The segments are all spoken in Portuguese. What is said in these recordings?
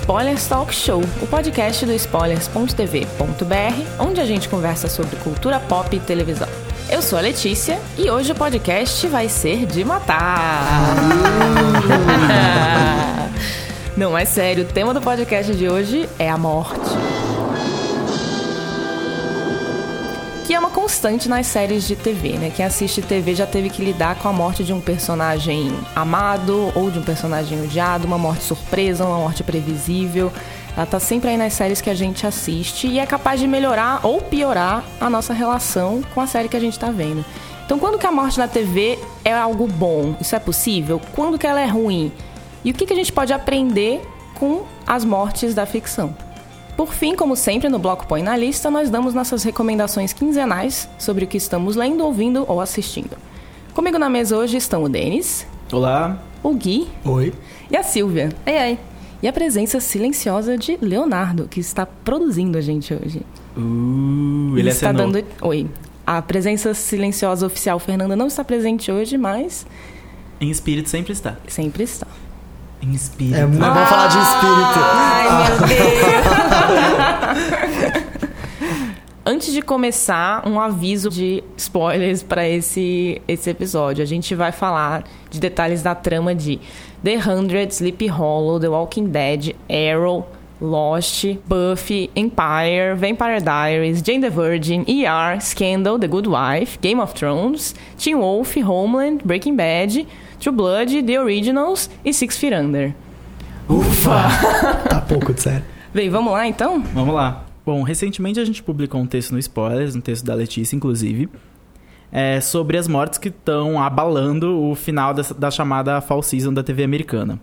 Spoilers Talk Show, o podcast do spoilers.tv.br, onde a gente conversa sobre cultura pop e televisão. Eu sou a Letícia e hoje o podcast vai ser de matar. Não é sério, o tema do podcast de hoje é a morte. Constante nas séries de TV, né? Quem assiste TV já teve que lidar com a morte de um personagem amado ou de um personagem odiado, uma morte surpresa, uma morte previsível. Ela tá sempre aí nas séries que a gente assiste e é capaz de melhorar ou piorar a nossa relação com a série que a gente tá vendo. Então, quando que a morte na TV é algo bom? Isso é possível? Quando que ela é ruim? E o que, que a gente pode aprender com as mortes da ficção? Por fim, como sempre, no Bloco Põe na Lista, nós damos nossas recomendações quinzenais sobre o que estamos lendo, ouvindo ou assistindo. Comigo na mesa hoje estão o Denis, Olá. o Gui Oi. e a Silvia. Ai, ai. E a presença silenciosa de Leonardo, que está produzindo a gente hoje. Uh, ele está acenou. dando. Oi. A presença silenciosa oficial Fernanda não está presente hoje, mas Em espírito sempre está. sempre está. Em espírito. É, é bom falar de espírito. Ai, meu Deus! Antes de começar, um aviso de spoilers para esse, esse episódio. A gente vai falar de detalhes da trama de The Hundred, Sleepy Hollow, The Walking Dead, Arrow, Lost, Buffy, Empire, Vampire Diaries, Jane the Virgin, ER, Scandal, The Good Wife, Game of Thrones, Teen Wolf, Homeland, Breaking Bad, True Blood, The Originals e Six Feet Under. Ufa! Tá pouco de sério. Bem, vamos lá então? Vamos lá. Bom, recentemente a gente publicou um texto no Spoilers, um texto da Letícia, inclusive, é, sobre as mortes que estão abalando o final dessa- da chamada Fall Season da TV americana.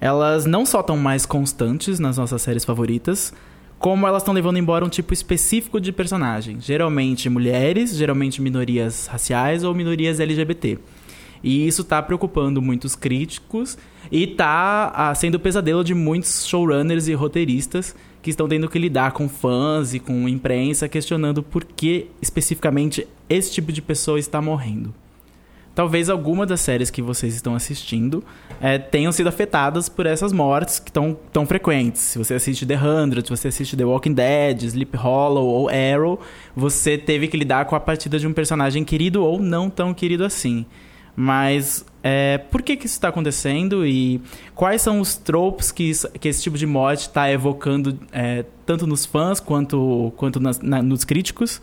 Elas não só estão mais constantes nas nossas séries favoritas, como elas estão levando embora um tipo específico de personagem. Geralmente mulheres, geralmente minorias raciais ou minorias LGBT. E isso tá preocupando muitos críticos e tá ah, sendo o pesadelo de muitos showrunners e roteiristas que estão tendo que lidar com fãs e com imprensa questionando por que especificamente esse tipo de pessoa está morrendo. Talvez alguma das séries que vocês estão assistindo eh, tenham sido afetadas por essas mortes que estão tão frequentes. Se você assiste The Hundred, se você assiste The Walking Dead, Sleep Hollow ou Arrow, você teve que lidar com a partida de um personagem querido ou não tão querido assim. Mas é, por que, que isso está acontecendo e quais são os tropes que, que esse tipo de morte está evocando é, tanto nos fãs quanto, quanto nas- na- nos críticos?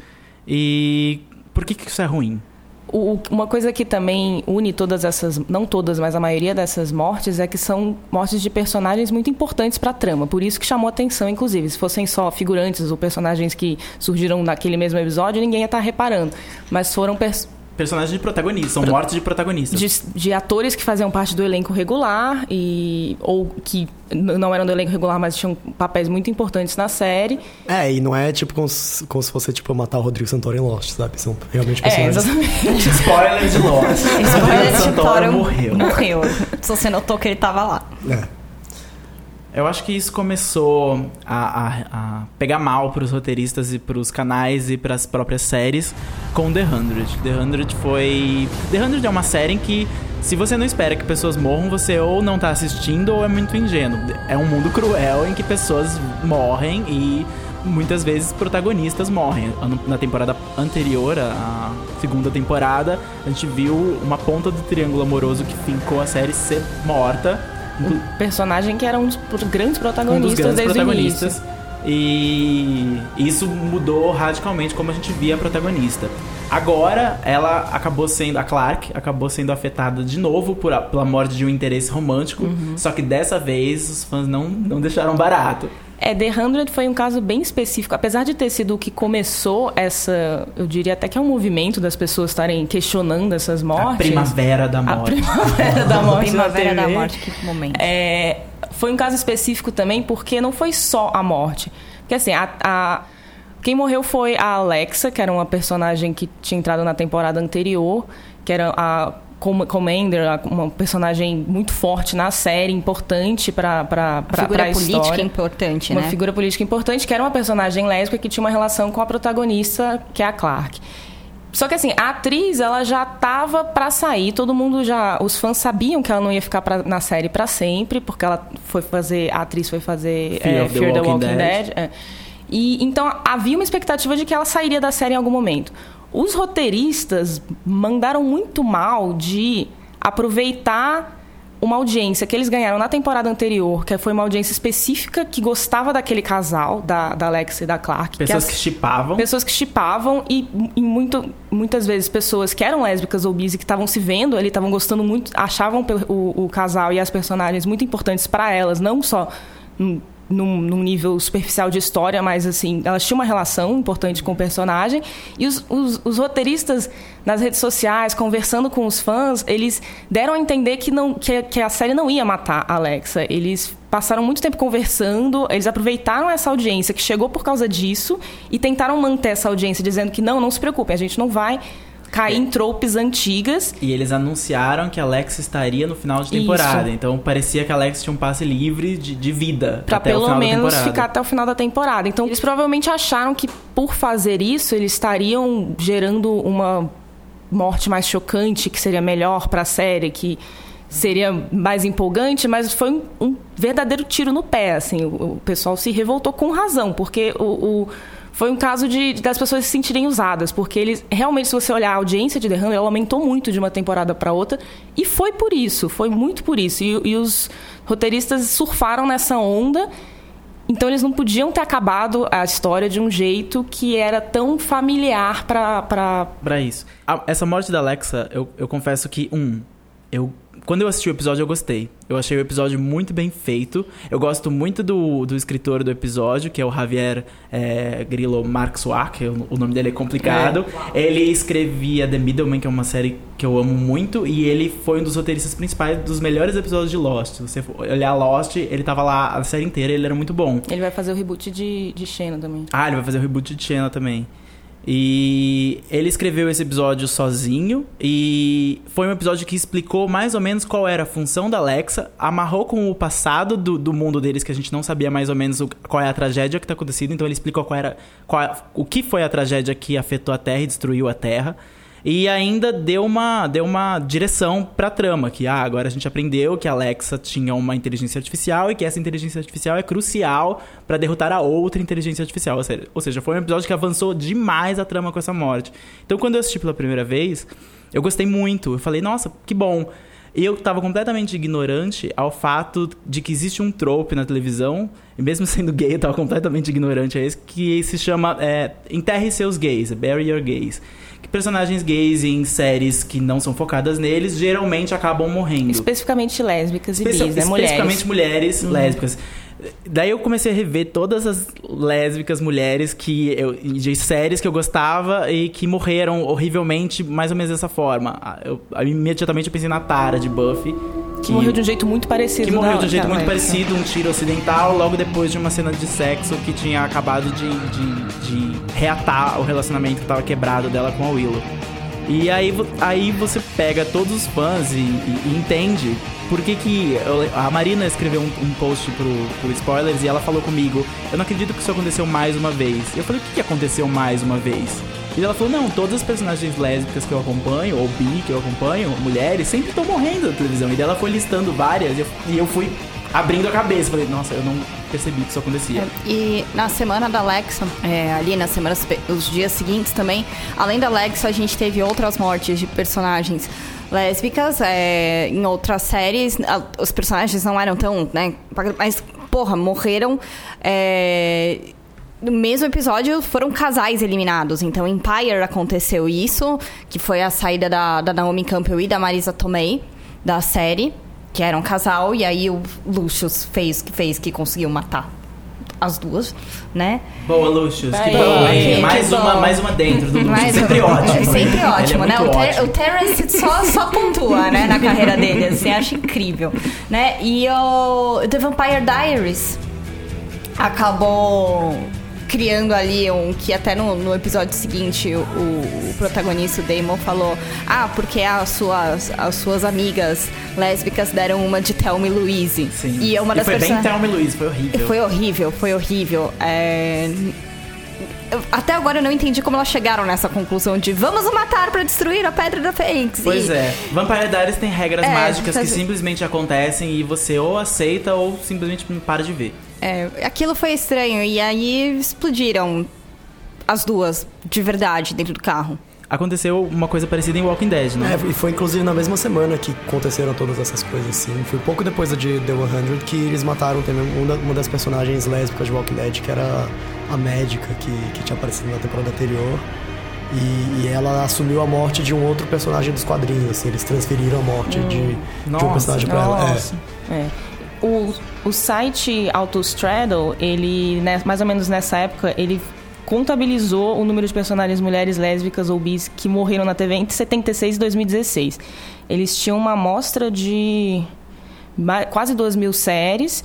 E por que, que isso é ruim? O- uma coisa que também une todas essas, não todas, mas a maioria dessas mortes é que são mortes de personagens muito importantes para a trama. Por isso que chamou atenção, inclusive. Se fossem só figurantes ou personagens que surgiram naquele mesmo episódio, ninguém ia estar reparando. Mas foram Personagens de protagonistas, são mortes de protagonistas. de, de atores que faziam parte do elenco regular e ou que não eram do elenco regular, mas tinham papéis muito importantes na série. É, e não é tipo como se, como se fosse tipo matar o Rodrigo Santoro em Lost, sabe? São realmente É, personagens. exatamente. Spoiler de Lost. Spoiler de Santoro Santoro morreu. Morreu. Se você notou que ele tava lá. É. Eu acho que isso começou a, a- a pegar mal pros roteiristas e pros canais e pras próprias séries com The Hundred. The Hundred foi. The Hundred é uma série em que, se você não espera que pessoas morram, você ou não tá assistindo ou é muito ingênuo. É um mundo cruel em que pessoas morrem e muitas vezes protagonistas morrem. Na temporada anterior, a segunda temporada, a gente viu uma ponta do triângulo amoroso que fincou a série ser morta. Um personagem que era um dos grandes um protagonistas dos grandes protagonistas. E isso mudou radicalmente como a gente via a protagonista. Agora, ela acabou sendo, a Clark acabou sendo afetada de novo por a- pela morte de um interesse romântico. Uhum. Só que dessa vez os fãs não, não deixaram barato. É, The Hundred foi um caso bem específico. Apesar de ter sido o que começou essa... Eu diria até que é um movimento das pessoas estarem questionando essas mortes. A primavera da A morte. primavera da morte Primavera da morte, que momento. É, foi um caso específico também porque não foi só a morte. Que assim, a, a- quem morreu foi a Alexa, que era uma personagem que tinha entrado na temporada anterior, que era a Commander, uma personagem muito forte na série, importante para para Figura a política história. importante, Uma né? figura política importante, que era uma personagem lésbica que tinha uma relação com a protagonista, que é a Clark. Só que assim, a atriz, ela já tava pra sair, todo mundo já, os fãs sabiam que ela não ia ficar pra- na série pra sempre, porque ela foi fazer, a atriz foi fazer Fear é, of the Fear the Walking Walking Dead. Dead. é. E então havia uma expectativa de que ela sairia da série em algum momento. Os roteiristas mandaram muito mal de aproveitar uma audiência que eles ganharam na temporada anterior, que foi uma audiência específica que gostava daquele casal, da, da Alexa e da Clark. Pessoas as- que chipavam. Pessoas que chipavam e, e muito, muitas vezes pessoas que eram lésbicas ou bis e que estavam se vendo ali, estavam gostando muito, achavam o, o casal e as personagens muito importantes para elas, não só num, num, nível superficial de história, mas assim, elas tinham uma relação importante com o personagem. E os, os, os roteiristas nas redes sociais, conversando com os fãs, eles deram a entender que, não, que, que a série não ia matar a Alexa. Eles passaram muito tempo conversando, eles aproveitaram essa audiência que chegou por causa disso e tentaram manter essa audiência dizendo que não, não se preocupem, a gente não vai cair em tropes antigas. E eles anunciaram que a Alex estaria no final de temporada. Isso. Então parecia que a Alex tinha um passe livre de, de vida. Pra pelo menos ficar até o final da temporada. Então, eles provavelmente acharam que por fazer isso, eles estariam gerando uma morte mais chocante, que seria melhor pra série, que seria mais empolgante, mas foi um, um verdadeiro tiro no pé, assim. O, o pessoal se revoltou com razão, porque o, o- foi um caso de das pessoas se sentirem usadas, porque eles realmente, se você olhar a audiência de The Hunter, ela aumentou muito de uma temporada para outra, e foi por isso, foi muito por isso. E, e os roteiristas surfaram nessa onda. Então eles não podiam ter acabado a história de um jeito que era tão familiar pra. pra... Pra isso. Essa morte da Alexa, eu, eu confesso que, um, eu. Quando eu assisti o episódio, eu gostei. Eu achei o episódio muito bem feito. Eu gosto muito do, do escritor do episódio, que é o Javier é, Grillo Marxuar, que o, nome dele é complicado. Ele escrevia The Middleman, que é uma série que eu amo muito, e ele foi um dos roteiristas principais dos melhores episódios de Lost. Se você olhar Lost, ele tava lá a série inteira, ele era muito bom. Ele vai fazer o reboot de, de Xena também. Ah, ele vai fazer o reboot de Channel também. E ele escreveu esse episódio sozinho e foi um episódio que explicou mais ou menos qual era a função da Alexa, amarrou com o passado do, do mundo deles, que a gente não sabia mais ou menos o- qual é a tragédia que está acontecendo, então ele explicou qual era qual, o que foi a tragédia que afetou a Terra e destruiu a Terra. E ainda deu uma, deu uma direção pra trama, que ah, agora a gente aprendeu que a Alexa tinha uma inteligência artificial e que essa inteligência artificial é crucial pra derrotar a outra inteligência artificial. Ou seja, foi um episódio que avançou demais a trama com essa morte. Então, quando eu assisti pela primeira vez, eu gostei muito. Eu falei, nossa, que bom. E eu tava completamente ignorante ao fato de que existe um trope na televisão, e mesmo sendo gay, eu tava completamente ignorante a isso, que se chama é, Enterre seus gays, Bury your gays. Personagens gays em séries que não são focadas neles geralmente acabam morrendo. Especificamente lésbicas e bis, né? Mulheres. Especificamente mulheres lésbicas. Daí eu comecei a rever todas as lésbicas mulheres que eu, de séries que eu gostava e que morreram horrivelmente, mais ou menos dessa forma. Ah, Eu, imediatamente eu pensei na Tara de Buffy. Que morreu de um jeito muito parecido. que morreu de um jeito muito Alexa. parecido, um tiro ocidental, logo depois de uma cena de sexo que tinha acabado de, de, de reatar o relacionamento que estava quebrado dela com a Willow. E aí, aí você pega todos os fãs e, e- e entende por que que... a Marina escreveu um, um post pro, pro Spoilers e ela falou comigo, eu não acredito que isso aconteceu mais uma vez. E eu falei, o que, que aconteceu mais uma vez? E ela falou, não, todas as personagens lésbicas que eu acompanho, ou bi que eu acompanho, mulheres, sempre estão morrendo na televisão. E ela foi listando várias e eu, e eu fui abrindo a cabeça. Falei, nossa, eu não percebi que isso acontecia. E na semana da Alexa, é, ali nas semanas, os dias seguintes também, além da Alexa, a gente teve outras mortes de personagens lésbicas. é, em outras séries, a- os personagens não eram tão, né? Mas, porra, morreram. é, no mesmo episódio foram casais eliminados. Então, em Empire aconteceu isso, que foi a saída da, da Naomi Campbell e da Marisa Tomei da série, que era um casal, e aí o Lucius fez que fez que conseguiu matar as duas, né? Boa, Lucius, que Aí, bom, que Mais, bom. uma, mais uma dentro do Lucius. Sempre é ótimo. sempre Ele é ótimo, né? O, Ter ótimo. o Terrence só, só pontua, né, na carreira dele, assim, acho incrível, né? E o The Vampire Diaries acabou criando ali um que até no, no episódio seguinte o, o protagonista o Damon falou ah porque as suas as suas amigas lésbicas deram uma de Thelma e Louise Sim. e é uma das foi bem Thelma e Luiz, foi horrível. foi horrível, foi horrível. É, eu- Até agora eu não entendi como elas chegaram nessa conclusão de vamos o matar pra destruir a Pedra da Fênix. Pois E- é. Vampire Diaries tem regras É, mágicas que simplesmente acontecem e você ou aceita ou simplesmente para de ver. É, aquilo foi estranho e aí explodiram as duas de verdade dentro do carro. Aconteceu uma coisa parecida em Walking Dead, né? É, e foi inclusive na mesma semana que aconteceram todas essas coisas assim. Foi pouco depois da de The 100 que eles mataram também uma, das personagens lésbicas de Walking Dead, que era a médica que, que tinha aparecido na temporada anterior. E, e ela assumiu a morte de um outro personagem dos quadrinhos, assim, eles transferiram a morte de, de Nossa, um personagem pra ela. É. Nossa. É. O, o site Autostraddle, ele, né, mais ou menos nessa época, ele contabilizou o número de personagens mulheres lésbicas ou bis que morreram na TV entre 76 e 2016. Eles tinham uma amostra de quase 2 mil séries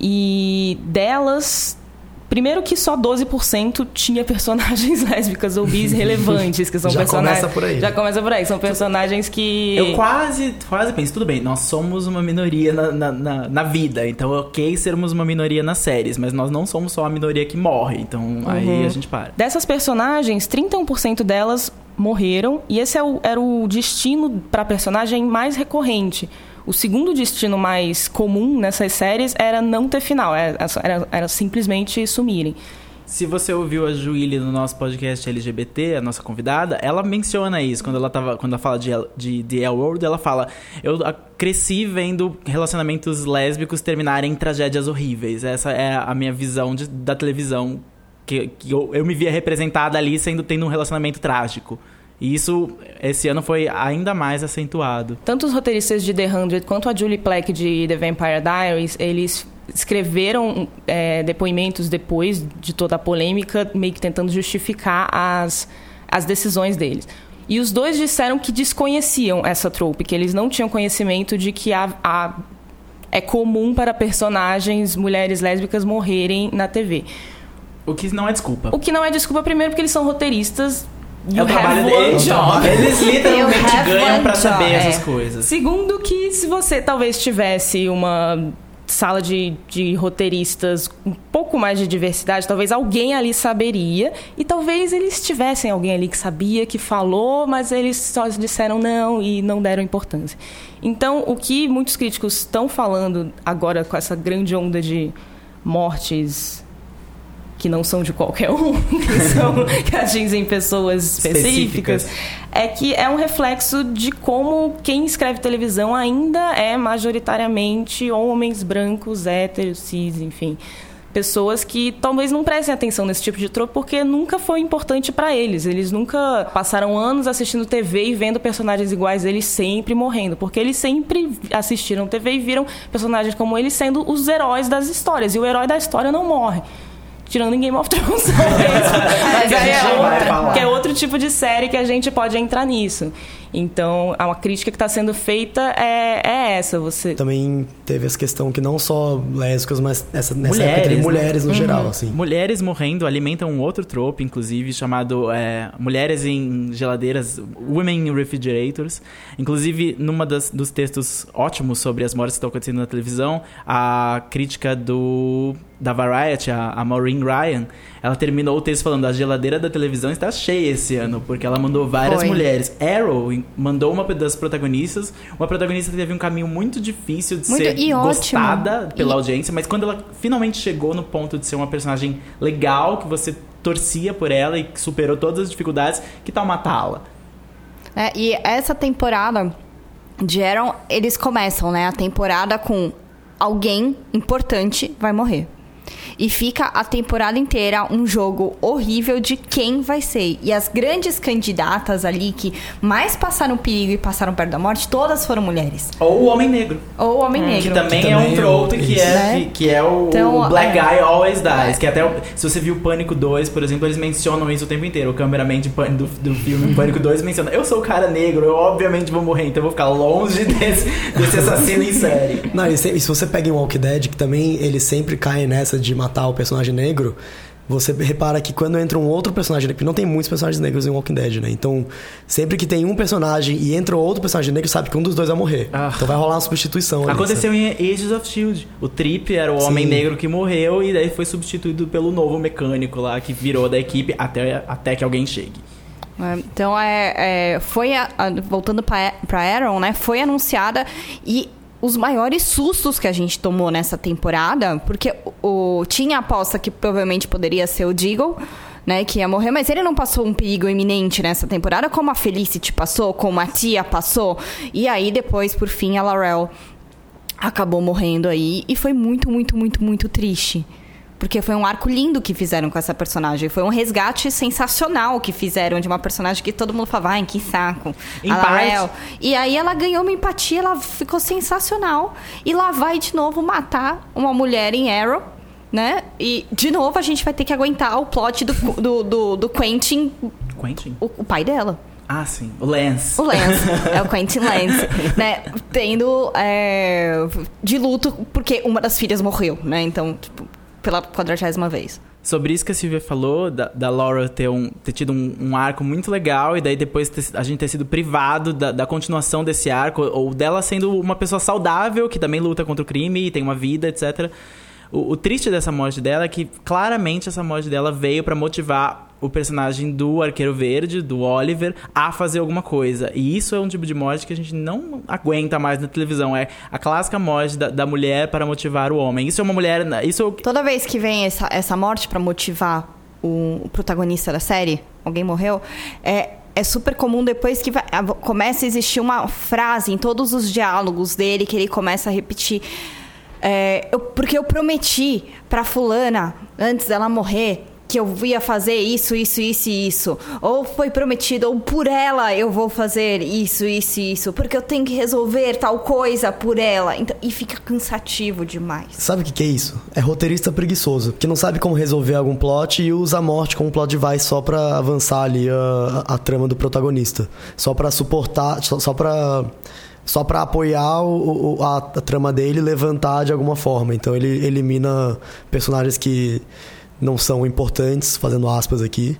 e delas... Primeiro que só 12% tinha personagens lésbicas ou bis relevantes, que são Já personagens... começa por aí. Já começa por aí. São personagens que... Eu quase, quase penso, tudo bem, nós somos uma minoria na, na, na, na vida, então é ok sermos uma minoria nas séries, mas nós não somos só a minoria que morre, então Uhum. aí a gente para. Dessas personagens, 31% delas morreram e esse é o- era o destino para a personagem mais recorrente. O segundo destino mais comum nessas séries era não ter final, era, era- era simplesmente sumirem. Se você ouviu a Juíli no nosso podcast LGBT, a nossa convidada, ela menciona isso. Quando ela, tava, quando ela fala de, de The L World, ela fala: Eu a- cresci vendo relacionamentos lésbicos terminarem em tragédias horríveis. Essa é a minha visão de- da televisão. Que, que eu, eu me via representada ali sendo tendo um relacionamento trágico. E isso, esse ano, foi ainda mais acentuado. Tanto os roteiristas de The 100 quanto a Julie Plec de The Vampire Diaries, eles escreveram é, depoimentos depois de toda a polêmica, meio que tentando justificar as, as decisões deles. E os dois disseram que desconheciam essa trope, que eles não tinham conhecimento de que a, a- é comum para personagens mulheres lésbicas morrerem na TV. O que não é desculpa. O que não é desculpa, primeiro, porque eles são roteiristas. É o trabalho deles. job. Eles literalmente ganham job. saber É. essas coisas. Segundo que se você talvez tivesse uma sala de, de roteiristas um pouco mais de diversidade, talvez alguém ali saberia e talvez eles tivessem alguém ali que sabia, que falou, mas eles só disseram não e não deram importância. Então, o que muitos críticos estão falando agora com essa grande onda de mortes que não são de qualquer um, que, são, que atingem pessoas específicas, Específicas. é que é um reflexo de como quem escreve televisão ainda é majoritariamente homens brancos, héteros, cis, enfim. Pessoas que talvez não prestem atenção nesse tipo de troco porque nunca foi importante pra eles. Eles nunca passaram anos assistindo TV e vendo personagens iguais eles sempre morrendo. Porque eles sempre assistiram TV e viram personagens como eles sendo os heróis das histórias. E o herói da história não morre. Tirando em Game of Thrones. Mas aí é já vai outra, que é outro tipo de série que a gente pode entrar nisso. Então, a uma crítica que está sendo feita é, é essa. Você Também teve essa questão que não só lésbicas, mas essa, nessa Mulheres, época teve né? mulheres no geral, assim. Mulheres morrendo alimentam um outro trope, inclusive, chamado é, Mulheres em Geladeiras, Women in Refrigerators. Inclusive, numa das, dos textos ótimos sobre as mortes que estão acontecendo na televisão, a crítica do da Variety, a, a Maureen Ryan, ela terminou o texto falando a geladeira da televisão está cheia esse ano, porque ela mandou várias Foi. mulheres. Arrow mandou uma das protagonistas, uma protagonista que teve um caminho muito difícil de Muito- ser e ótimo. gostada pela E- audiência, mas quando ela finalmente chegou no ponto de ser uma personagem legal, que você torcia por ela e que superou todas as dificuldades, que tal matá-la? É, e essa temporada de Aaron, eles começam, né? A temporada com alguém importante vai morrer. E fica a temporada inteira um jogo horrível de quem vai ser. E as grandes candidatas ali que mais passaram perigo e passaram perto da morte, todas foram mulheres. Ou o Homem Negro. Ou o Homem Negro. Que também Que é um também é trope o- que, é, Né? que, que é o, Então, o Black é. Guy Always Dies. Que até, se você viu Pânico 2, por exemplo, eles mencionam isso o tempo inteiro. O cameraman de Pânico, do, do filme Pânico 2 menciona: Eu sou o cara negro, eu obviamente vou morrer, então eu vou ficar longe desse, desse assassino em série. Não, e se, e se você pega em Walking Dead, que também eles sempre caem nessa de matar o personagem negro, você repara que quando entra um outro personagem negro, não tem muitos personagens negros em Walking Dead, né? Então, sempre que tem um personagem e entra outro personagem negro, sabe que um dos dois vai morrer. Ah. Então vai rolar uma substituição. ali, Aconteceu em Ages of Shield. O Trip era o Sim. homem negro que morreu e daí foi substituído pelo novo mecânico lá que virou da equipe até, até que alguém chegue. É, Então, é, é, foi a- a- voltando para Aaron, né? Foi anunciada e os maiores sustos que a gente tomou nessa temporada, porque o, o- tinha a aposta que provavelmente poderia ser o Deagle, né, que ia morrer, mas ele não passou um perigo iminente nessa temporada, como a Felicity passou, como a Tia passou, e aí depois, por fim, a Laurel acabou morrendo aí e foi muito, muito, muito, muito triste. Porque foi um arco lindo que fizeram com essa personagem. Foi um resgate sensacional que fizeram de uma personagem que todo mundo falava, ai, que saco. Em. Laurel. E aí ela ganhou uma empatia, ela ficou sensacional. E lá vai de novo matar uma mulher em Arrow, né? E de novo a gente vai ter que aguentar o plot do, do, do, do Quentin, Quentin? o, o pai dela. Ah, sim. O Lance. O Lance, é o Quentin Lance, né? Tendo é, de luto porque uma das filhas morreu, né? Então, tipo, pela quadragésima vez. Sobre isso que a Silvia falou, da, da Laura ter, um, ter tido um, um arco muito legal e daí depois ter- a gente ter sido privado da, da continuação desse arco, ou dela sendo uma pessoa saudável que também luta contra o crime e tem uma vida, etc. O, o triste dessa morte dela é que claramente essa morte dela veio pra motivar o personagem do Arqueiro Verde, do Oliver, a fazer alguma coisa. E isso é um tipo de morte que a gente não aguenta mais na televisão. É a clássica morte da, da mulher para motivar o homem. Isso é uma mulher. Isso é Toda vez que vem essa, essa morte pra motivar o, o protagonista da série, alguém morreu, é, é super comum depois que vai- começa a existir uma frase em todos os diálogos dele que ele começa a repetir. É, eu- porque eu prometi pra fulana, antes dela morrer, que eu ia fazer isso, isso, isso e isso. Ou foi prometido, ou por ela eu vou fazer isso, isso e isso. Porque eu tenho que resolver tal coisa por ela. Então, e fica cansativo demais. Sabe o que, que é isso? É roteirista preguiçoso, que não sabe como resolver algum plot e usa a morte como plot device só pra avançar ali a, a, trama do protagonista. Só pra suportar, só, só pra. Só pra apoiar o, o- a, a trama dele e levantar de alguma forma. Então ele elimina personagens que não são importantes, fazendo aspas aqui,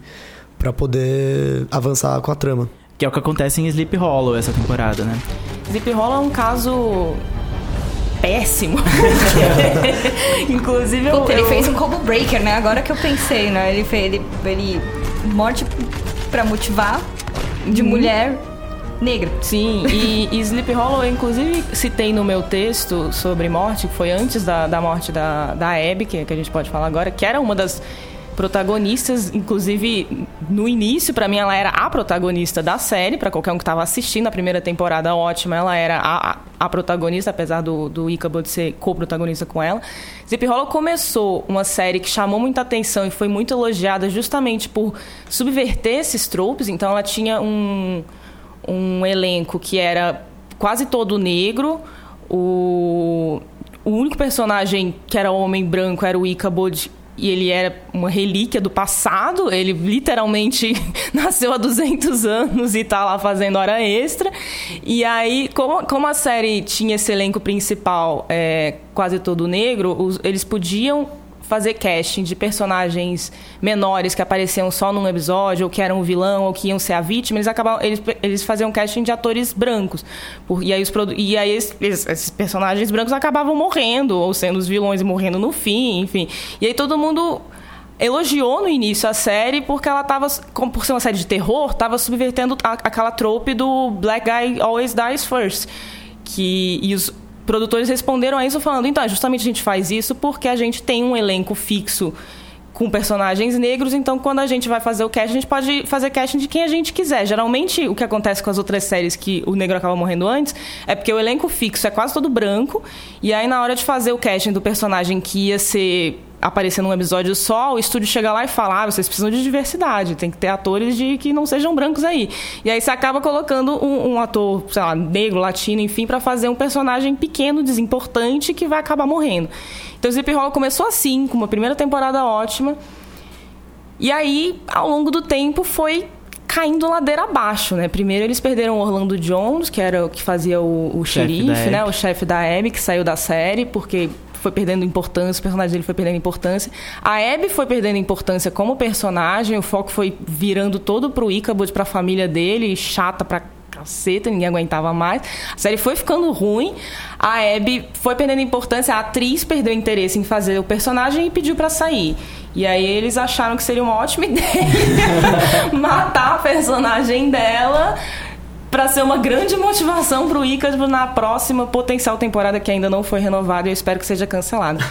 pra poder avançar com a trama. Que é o que acontece em Sleep Hollow essa temporada, né? Zip Roll é um caso péssimo. Inclusive, eu, Puta, ele eu- fez um combo breaker, né? Agora que eu pensei, né? Ele fez ele, ele morte pra motivar de mulher negra. Sim, e, e Sleep Hollow, inclusive citei no meu texto sobre morte, que foi antes da, da morte da, da Abby, que, que a gente pode falar agora, que era uma das protagonistas, inclusive no início, pra mim, ela era a protagonista da série, pra qualquer um que tava assistindo a primeira temporada ótima, ela era a, a, a protagonista, apesar do, do Ichabod ser co-protagonista com ela. Zip Hollow começou uma série que chamou muita atenção e foi muito elogiada justamente por subverter esses tropes, então ela tinha um um elenco que era quase todo negro. O, o único personagem que era homem branco era o Ichabod e ele era uma relíquia do passado. Ele literalmente nasceu há 200 anos e tá lá fazendo hora extra. E aí, como, como a série tinha esse elenco principal é, quase todo negro, os- eles podiam fazer casting de personagens menores que apareciam só num episódio, ou que eram o vilão, ou que iam ser a vítima, eles acabavam, eles, eles faziam casting de atores brancos. Por- e aí, os, e aí esses, esses personagens brancos acabavam morrendo, ou sendo os vilões e morrendo no fim, enfim. E aí todo mundo elogiou no início a série porque ela tava, como por ser uma série de terror, tava subvertendo a- aquela trope do Black Guy Always Dies First. Que, e os produtores responderam a isso falando, então, justamente a gente faz isso porque a gente tem um elenco fixo com personagens negros, então quando a gente vai fazer o casting, a gente pode fazer casting de quem a gente quiser. Geralmente, o que acontece com as outras séries que o negro acaba morrendo antes é porque o elenco fixo é quase todo branco, e aí na hora de fazer o casting do personagem que ia ser aparecer num episódio só, o estúdio chega lá e fala: ah, vocês precisam de diversidade, tem que ter atores de que não sejam brancos aí. E aí você acaba colocando um, um ator, sei lá, negro, latino, enfim, para fazer um personagem pequeno, desimportante, que vai acabar morrendo. Então o Zip Hollow começou assim, com uma primeira temporada ótima. E aí, ao longo do tempo, foi caindo ladeira abaixo, né? Primeiro eles perderam o Orlando Jones, que era o que fazia o, o xerife, né? O chefe da Abby, que saiu da série, porque foi perdendo importância, o personagem dele foi perdendo importância. A Abby foi perdendo importância como personagem, o foco foi virando todo pro Ichabod, pra família dele, chata pra caceta, ninguém aguentava mais. A série foi ficando ruim, a Abby foi perdendo importância, a atriz perdeu interesse em fazer o personagem e pediu para sair. E aí eles acharam que seria uma ótima ideia matar a personagem dela para ser uma grande motivação pro Icaro na próxima potencial temporada que ainda não foi renovada e eu espero que seja cancelada.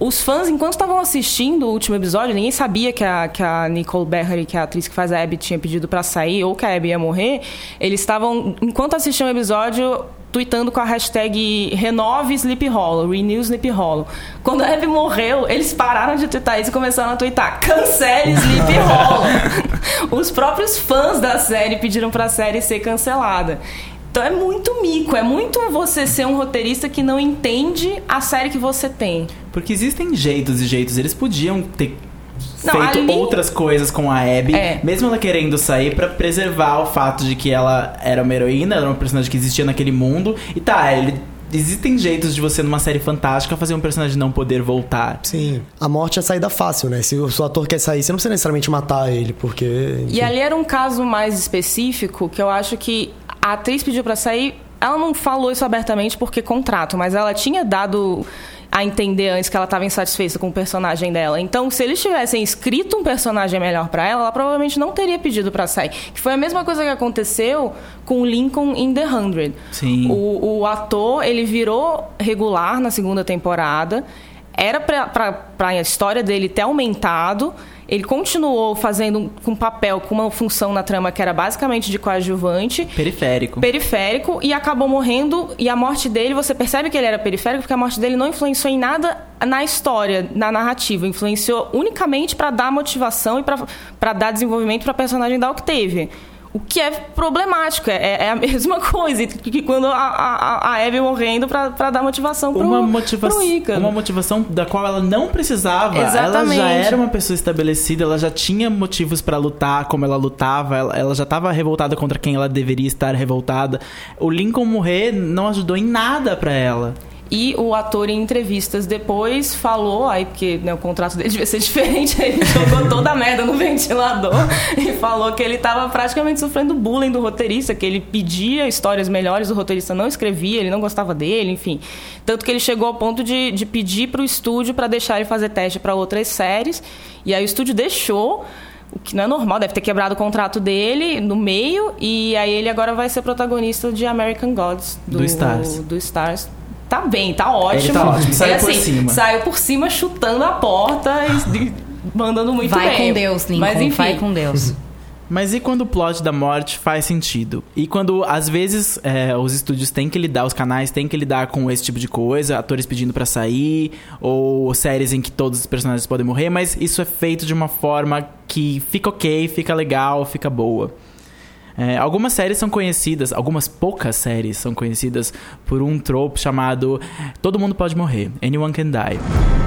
Os fãs, enquanto estavam assistindo o último episódio, ninguém sabia que a, que a Nicole Berry, que é a atriz que faz a Abby, tinha pedido para sair ou que a Abby ia morrer. Eles estavam, enquanto assistiam o episódio, tweetando com a hashtag Renove Sleep Hollow, Renew Sleep Hollow. Quando a Abby morreu, eles pararam de twittar isso e começaram a twittar Cancele Sleep Hollow. Os próprios fãs da série pediram para a série ser cancelada. Então é muito mico, é muito você ser um roteirista que não entende a série que você tem. Porque existem jeitos e jeitos. Eles podiam ter Não, feito ali- outras coisas com a Abby, É. mesmo ela querendo sair pra preservar o fato de que ela era uma heroína, era uma personagem que existia naquele mundo. E tá, ele, existem jeitos de você numa série fantástica fazer um personagem não poder voltar. Sim. A morte é saída fácil, né? Se o seu ator quer sair, você não precisa necessariamente matar ele, porque. E ali era um caso mais específico que eu acho que a atriz pediu pra sair. Ela não falou isso abertamente porque contrato, mas ela tinha dado a entender antes que ela estava insatisfeita com o personagem dela. Então, se eles tivessem escrito um personagem melhor pra ela, ela provavelmente não teria pedido pra sair. Que foi a mesma coisa que aconteceu com o Lincoln in The Hundred. Sim. O, o ator, ele virou regular na segunda temporada. Era pra a história dele ter aumentado. Ele continuou fazendo um- com papel, com uma função na trama que era basicamente de coadjuvante Periférico. periférico e acabou morrendo. E a morte dele, você percebe que ele era periférico porque a morte dele não influenciou em nada na história, na narrativa. Influenciou unicamente para dar motivação e para dar desenvolvimento para personagem da Octavia. O que é problemático, é, é a mesma coisa que, quando a, a, a Abby morrendo para dar motivação pro, uma pro Ícaro. uma motivação da qual ela não precisava. Exatamente. Ela já era uma pessoa estabelecida, ela já tinha motivos pra lutar como ela lutava, ela, ela já estava revoltada contra quem ela deveria estar revoltada. O Lincoln morrer não ajudou em nada pra ela. E o ator em entrevistas depois falou, aí porque né, o contrato dele devia ser diferente, aí ele jogou toda a merda no ventilador e falou que ele tava praticamente sofrendo bullying do roteirista, que ele pedia histórias melhores, o roteirista não escrevia, ele não gostava dele, enfim. Tanto que ele chegou ao ponto de, de pedir pro estúdio para deixar ele fazer teste para outras séries, e aí o estúdio deixou. O que não é normal, deve ter quebrado o contrato dele no meio, e aí ele agora vai ser protagonista de American Gods Do Stars. do Stars. Tá bem, tá ótimo. Ele tá ótimo, saiu Ele, por cima. Saiu por cima chutando a porta e mandando muito vai bem. com Deus, Lincoln. Mas enfim, vai com Deus. Mas e quando o plot da morte faz sentido? E quando, às vezes, é, os estúdios têm que lidar, os canais têm que lidar com esse tipo de coisa, atores pedindo pra sair, ou séries em que todos os personagens podem morrer, mas isso é feito de uma forma que fica ok, fica legal, fica boa. É, algumas séries são conhecidas, algumas poucas séries são conhecidas por um trope chamado Todo mundo pode morrer, Anyone can die.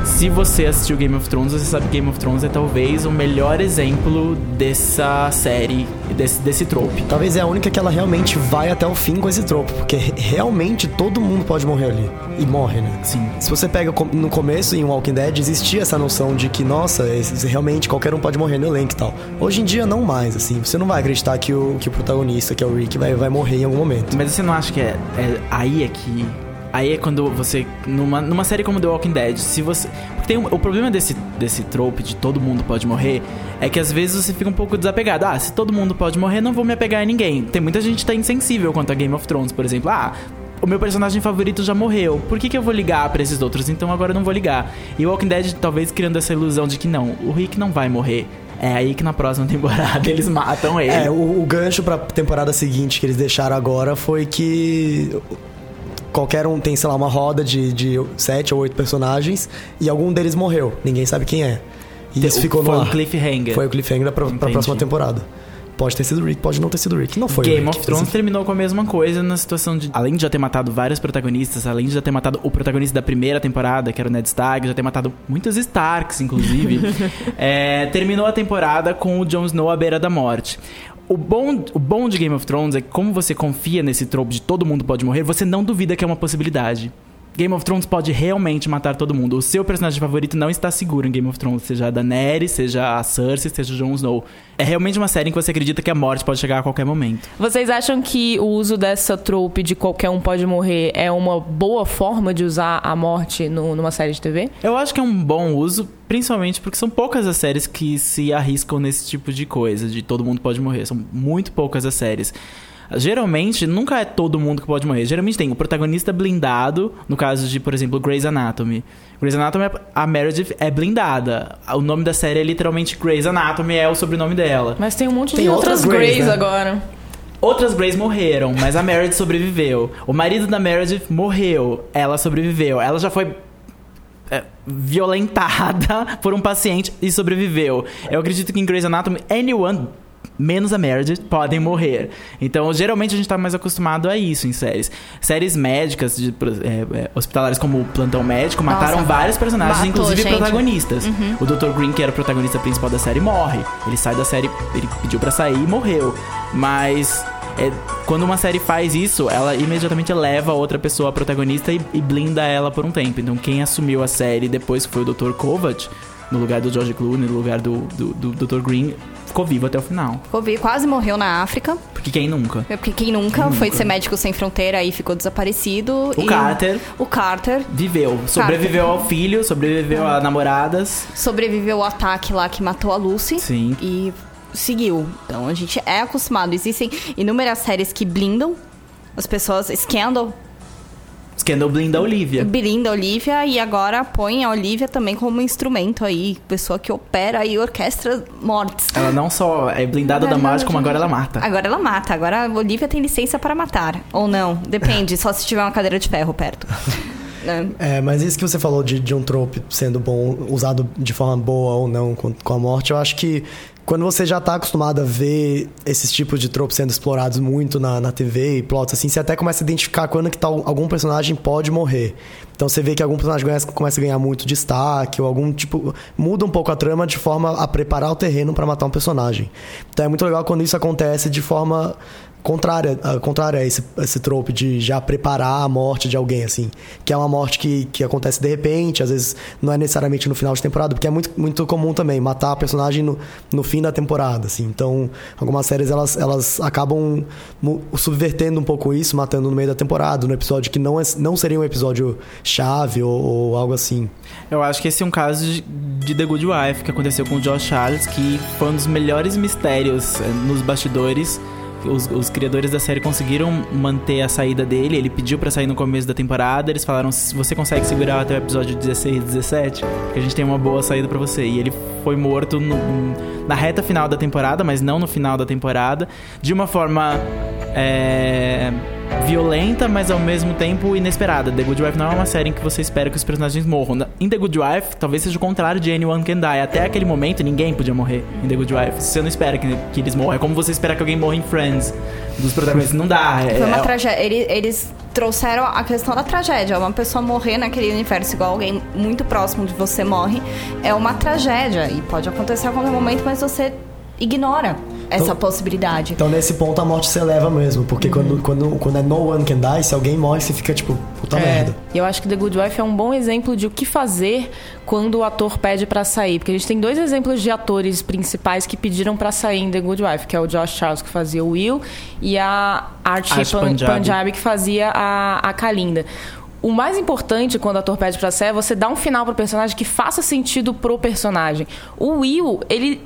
Se você assistiu Game of Thrones, você sabe que Game of Thrones é talvez o melhor exemplo dessa série, desse, desse trope. Talvez é a única que ela realmente vai até o fim com esse tropo, porque re- realmente todo mundo pode morrer ali. E morre, né? Sim. Se você pega no começo em Walking Dead, existia essa noção de que, nossa, realmente qualquer um pode morrer no elenco e tal. Hoje em dia, não mais, assim. Você não vai acreditar que o, que o protagonista, que é o Rick, vai, vai morrer em algum momento. Mas você não acha que é, é- aí é que aí é quando você numa, numa série como The Walking Dead, se você tem um- o problema desse desse trope de todo mundo pode morrer é que às vezes você fica um pouco desapegado. Ah, se todo mundo pode morrer, não vou me apegar a ninguém. Tem muita gente que tá insensível quanto a Game of Thrones, por exemplo. Ah, o meu personagem favorito já morreu. Por que, que eu vou ligar pra esses outros? Então agora eu não vou ligar. E Walking Dead talvez criando essa ilusão de que não, o Rick não vai morrer. É aí que na próxima temporada eles matam ele. É, o, o gancho pra temporada seguinte que eles deixaram agora foi que qualquer um tem, sei lá, uma roda de, de sete ou oito personagens e algum deles morreu. Ninguém sabe quem é. E isso O- ficou foi no um ar. cliffhanger. Foi o cliffhanger pra, pra próxima temporada. Pode ter sido Rick, pode não ter sido Rick. Não foi o Game Rick. of Thrones terminou com a mesma coisa na situação de. Além de já ter matado vários protagonistas, além de já ter matado o protagonista da primeira temporada, que era o Ned Stark, já ter matado muitos Starks, inclusive, é, terminou a temporada com o Jon Snow à beira da morte. O bom, o bom de Game of Thrones é que, como você confia nesse trope de todo mundo pode morrer, você não duvida que é uma possibilidade. Game of Thrones pode realmente matar todo mundo. O seu personagem favorito não está seguro em Game of Thrones, seja a Daenerys, seja a Cersei, seja o Jon Snow. É realmente uma série em que você acredita que a morte pode chegar a qualquer momento. Vocês acham que o uso dessa trope de qualquer um pode morrer é uma boa forma de usar a morte no- numa série de TV? Eu acho que é um bom uso, principalmente porque são poucas as séries que se arriscam nesse tipo de coisa, de todo mundo pode morrer. São muito poucas as séries. Geralmente, nunca é todo mundo que pode morrer. Geralmente tem o protagonista blindado, no caso de, por exemplo, Grey's Anatomy. Grey's Anatomy, a Meredith é blindada. O nome da série é literalmente Grey's Anatomy, é o sobrenome dela. Mas tem um monte Tem de outras outras Greys, Greys né? agora. Outras Greys morreram, mas a Meredith sobreviveu. O marido da Meredith morreu, ela sobreviveu. Ela já foi é, violentada por um paciente e sobreviveu. Eu acredito que em Grey's Anatomy, anyone, menos a Meredith, podem morrer. Então, geralmente a gente tá mais acostumado a isso em séries. Séries médicas, de, é, é, hospitalares como o Plantão Médico, mataram Nossa, vários personagens, matou, inclusive gente. protagonistas. O Dr. Green, que era o protagonista principal da série, morre. Ele sai da série, ele pediu pra sair e morreu. Mas é, quando uma série faz isso, ela imediatamente leva a outra pessoa a protagonista e, e blinda ela por um tempo. Então quem assumiu a série depois que foi o Dr. Kovac, no lugar do George Clooney, no lugar do, do, do Dr. Green, ficou vivo até o final. Kobe quase morreu na África. Porque quem nunca? Porque quem nunca, foi ser médico sem fronteira e ficou desaparecido. O Carter. O Carter Viveu. Sobreviveu ao filho, sobreviveu a namoradas. sobreviveu ao ataque lá que matou a Lucy. Sim. E seguiu. Então a gente é acostumado. Existem inúmeras séries que blindam as pessoas. Scandal Scandal blinda a Olivia. blinda a Olivia e agora põe a Olivia também como instrumento aí. Pessoa que opera e orquestra mortes. Ela não só é blindada da morte, como agora ela mata. Agora ela mata. Agora a Olivia tem licença para matar. Ou não. Depende. só se tiver uma cadeira de ferro perto. Né? É, mas isso que você falou de, de um trope sendo bom, usado de forma boa ou não com, com a morte, eu acho que quando você já tá acostumado a ver esses tipos de tropes sendo explorados muito na, na TV e plots assim, você até começa a identificar quando que tal, algum personagem pode morrer. Então você vê que algum personagem começa, começa a ganhar muito destaque, ou algum tipo. muda um pouco a trama de forma a preparar o terreno para matar um personagem. Então é muito legal quando isso acontece de forma contrária, ah, contrária a esse, esse trope de já preparar a morte de alguém, assim. Que é uma morte que, que acontece de repente, às vezes não é necessariamente no final de temporada, porque é muito, muito comum também matar a personagem no, no fim da temporada, assim. Então, algumas séries, elas, elas acabam subvertendo um pouco isso, matando no meio da temporada, no episódio que não, é, não seria um episódio chave ou, ou algo assim. Eu acho que esse é um caso de, de The Good Wife que aconteceu com o Josh Charles, que foi um dos melhores mistérios eh, nos bastidores. Os, os criadores da série conseguiram manter a saída dele. Ele pediu pra sair no começo da temporada. Eles falaram: se você consegue segurar até o episódio 16, 17, que a gente tem uma boa saída pra você. E ele foi morto no- na reta final da temporada, mas não no final da temporada, de uma forma é, violenta, mas ao mesmo tempo inesperada. The Good Wife não é uma série em que você espera que os personagens morram. Em The Good Wife, talvez seja o contrário de Anyone Can Die. Até aquele momento, ninguém podia morrer em The Good Wife. Você não espera que, que eles morram. É como você espera que alguém morra em Friends. Dos protagonistas. Não dá. É, Foi uma é- tragédia. Eles, eles trouxeram a questão da tragédia. Uma pessoa morrer naquele universo, igual alguém muito próximo de você morre, é uma tragédia. E pode acontecer a qualquer momento, mas você ignora essa Então- possibilidade. Então, nesse ponto, a morte se eleva mesmo. Porque quando, quando, quando é no one can die, se alguém morre, você fica tipo, puta merda. E eu acho que The Good Wife é um bom exemplo de o que fazer quando o ator pede pra sair. Porque a gente tem dois exemplos de atores principais que pediram pra sair em The Good Wife, que é o Josh Charles, que fazia o Will, e a Archie, Archie Pan- Punjabi. Punjabi, que fazia a, a Kalinda. O mais importante quando o ator pede pra sair é você dar um final pro personagem que faça sentido pro personagem. O Will, ele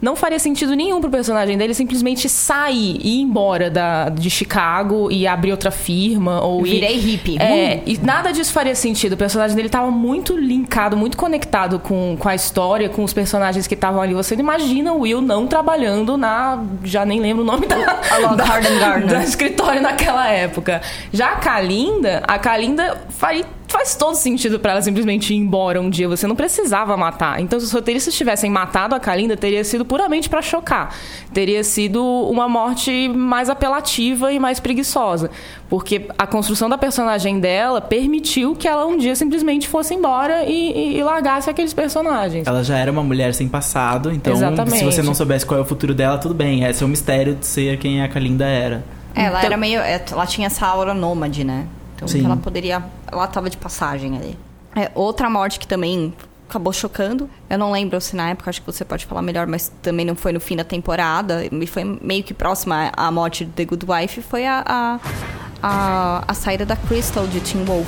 não faria sentido nenhum pro personagem dele simplesmente sair e ir embora da, de Chicago e abrir outra firma ou ir- Virei hippie. É, e nada disso faria sentido. O personagem dele tava muito linkado, muito conectado com, com a história, com os personagens que estavam ali. Você não imagina o Will não trabalhando na. Já nem lembro o nome da. Da, Garden da escritório naquela época. Já a Kalinda, a Kalinda faria. Faz todo sentido pra ela simplesmente ir embora um dia. Você não precisava matar. Então, se os roteiristas tivessem matado a Kalinda, teria sido puramente pra chocar. Teria sido uma morte mais apelativa e mais preguiçosa. Porque a construção da personagem dela permitiu que ela um dia simplesmente fosse embora e, e- e largasse aqueles personagens. Ela já era uma mulher sem passado, então se Exatamente. você não soubesse qual é o futuro dela, tudo bem. Esse é o mistério de ser quem a Kalinda era. Ela Então- era meio. é, Ela tinha essa aura nômade, né? Então Sim. ela poderia ela tava de passagem ali. É, outra morte que também acabou chocando. Eu não lembro se na época, acho que você pode falar melhor, mas também não foi no fim da temporada. E foi meio que próxima à morte de The Good Wife. Foi a, a, a, a saída da Crystal de Teen Wolf.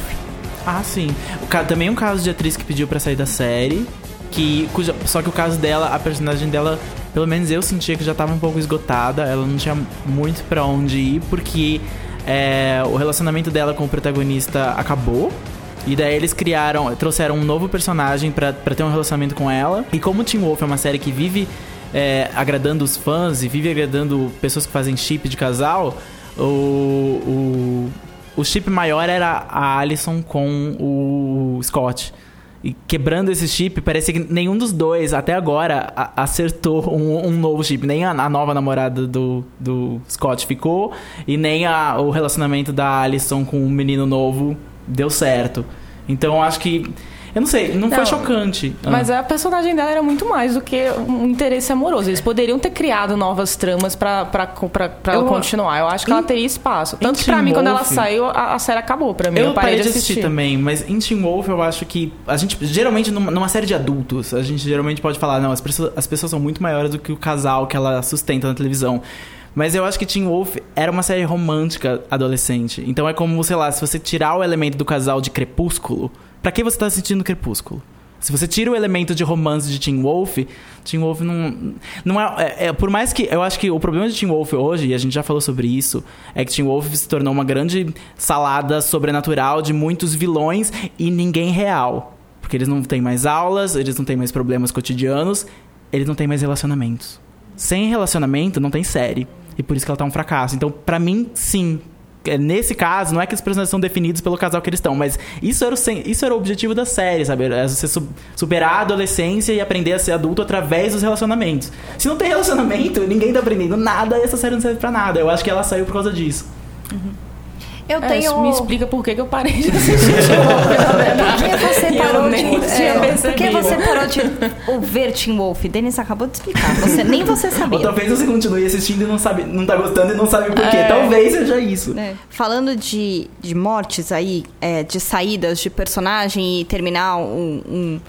Ah, sim. O também um caso de atriz que pediu pra sair da série. Que, cuja- só que o caso dela, a personagem dela, pelo menos eu sentia que já tava um pouco esgotada. Ela não tinha muito pra onde ir, porque é, o relacionamento dela com o protagonista acabou. E daí eles criaram, trouxeram um novo personagem pra ter um relacionamento com ela. E como Teen Wolf é uma série que vive é, agradando os fãs e vive agradando pessoas que fazem chip de casal, o, o, o chip maior era a Alison com o Scott. E quebrando esse chip, parece que nenhum dos dois, até agora, acertou um, um novo chip. Nem a, a nova namorada do, do Scott ficou, e nem a- o relacionamento da Alison com o menino novo deu certo. Então acho que. Eu não sei, não, foi Não, chocante. Mas Ah. a personagem dela era muito mais do que um interesse amoroso. Eles poderiam ter criado novas tramas pra, pra, pra, pra ela continuar. Eu acho que Em- ela teria espaço. Tanto que pra mim, quando ela saiu, a, a série acabou pra mim. Eu, Eu, parei parei de assistir. também, mas em Teen Wolf eu acho que a gente geralmente numa, numa série de adultos, a gente geralmente pode falar, não, as pessoas, as pessoas são muito maiores do que o casal que ela sustenta na televisão. Mas eu acho que Teen Wolf era uma série romântica adolescente. Então é como, sei lá, se você tirar o elemento do casal de Crepúsculo, pra que você tá assistindo Crepúsculo? Se você tira o elemento de romance de Teen Wolf, Teen Wolf não. não é, é- é- Por mais que. Eu acho que o problema de Teen Wolf hoje, e a gente já falou sobre isso, é que Teen Wolf se tornou uma grande salada sobrenatural de muitos vilões e ninguém real. Porque eles não têm mais aulas, eles não têm mais problemas cotidianos, eles não têm mais relacionamentos. Sem relacionamento, não tem série. E por isso que ela tá um fracasso. Então, pra mim, sim. É, Nesse caso, não é que os personagens são definidos pelo casal que eles estão, mas isso era o, isso era o objetivo da série, sabe? Era você su- superar a adolescência e aprender a ser adulto através dos relacionamentos. Se não tem relacionamento, ninguém tá aprendendo nada, essa série não serve pra nada. Eu acho que ela saiu por causa disso. Eu É, tenho. me explica por que, que eu parei de assistir. Por que você parou de. é, por que você parou de ouvir Teen Wolf? Denis acabou de explicar. Você, nem você Ou sabia. talvez você continue assistindo e não, sabe, não tá gostando e não sabe por quê. É. Talvez seja isso. É. Falando de, de mortes aí, é, de saídas de personagem e terminar um, um-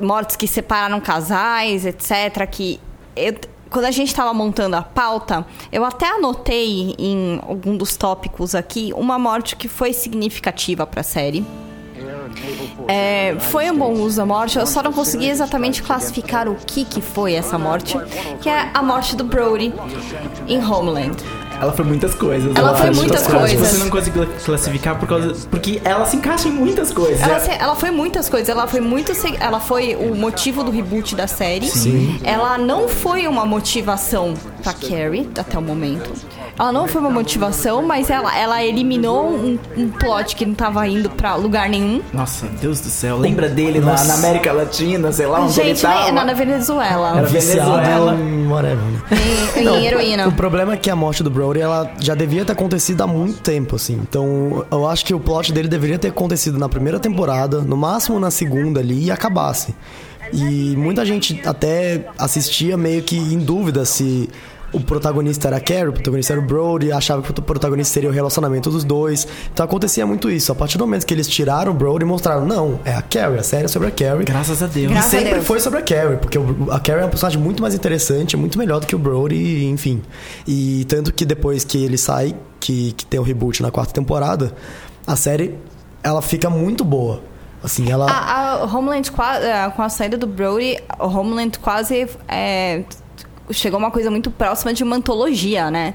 mortes que separaram casais, etc. Que eu- quando a gente estava montando a pauta, eu até anotei em algum dos tópicos aqui uma morte que foi significativa para a série. É, foi um bom uso da morte, eu só não consegui exatamente classificar o que, que foi essa morte, que é a morte do Brody em Homeland. Ela foi muitas coisas. Ela foi fez muitas coisas. coisas. Você não conseguiu classificar por causa, porque ela se encaixa em muitas coisas. Ela, É- se- ela foi muitas coisas. Ela foi muito. Ela foi o motivo do reboot da série. Sim. Ela não foi uma motivação pra Carrie até o momento. Ela não foi uma motivação, mas ela, ela eliminou um, um plot que não tava indo pra lugar nenhum. Nossa, Deus do céu. Lembra dele na, na América Latina, sei lá, onde ele Gente, na, na Venezuela. Era Venezuela. em whatever, né? Em, em heroína. O problema é que a morte do Brody, ela já devia ter acontecido há muito tempo, assim. Então, eu acho que o plot dele deveria ter acontecido na primeira temporada, no máximo na segunda ali, e acabasse. E muita gente até assistia meio que em dúvida se o protagonista era a Carrie, o protagonista era o Brody, achava que o protagonista seria o relacionamento dos dois. Então acontecia muito isso. A partir do momento que eles tiraram o Brody e mostraram, não, é a Carrie, a série é sobre a Carrie. Graças a Deus. E Graças a sempre Deus. foi sobre a Carrie, porque a Carrie é uma personagem muito mais interessante, muito melhor do que o Brody, enfim. E tanto que depois que ele sai, que, que tem o reboot na quarta temporada, a série, ela fica muito boa. Assim, ela... A, a Homeland, qua- eh, com a saída do Brody, o Homeland quase é, chegou uma coisa muito próxima de uma antologia, né?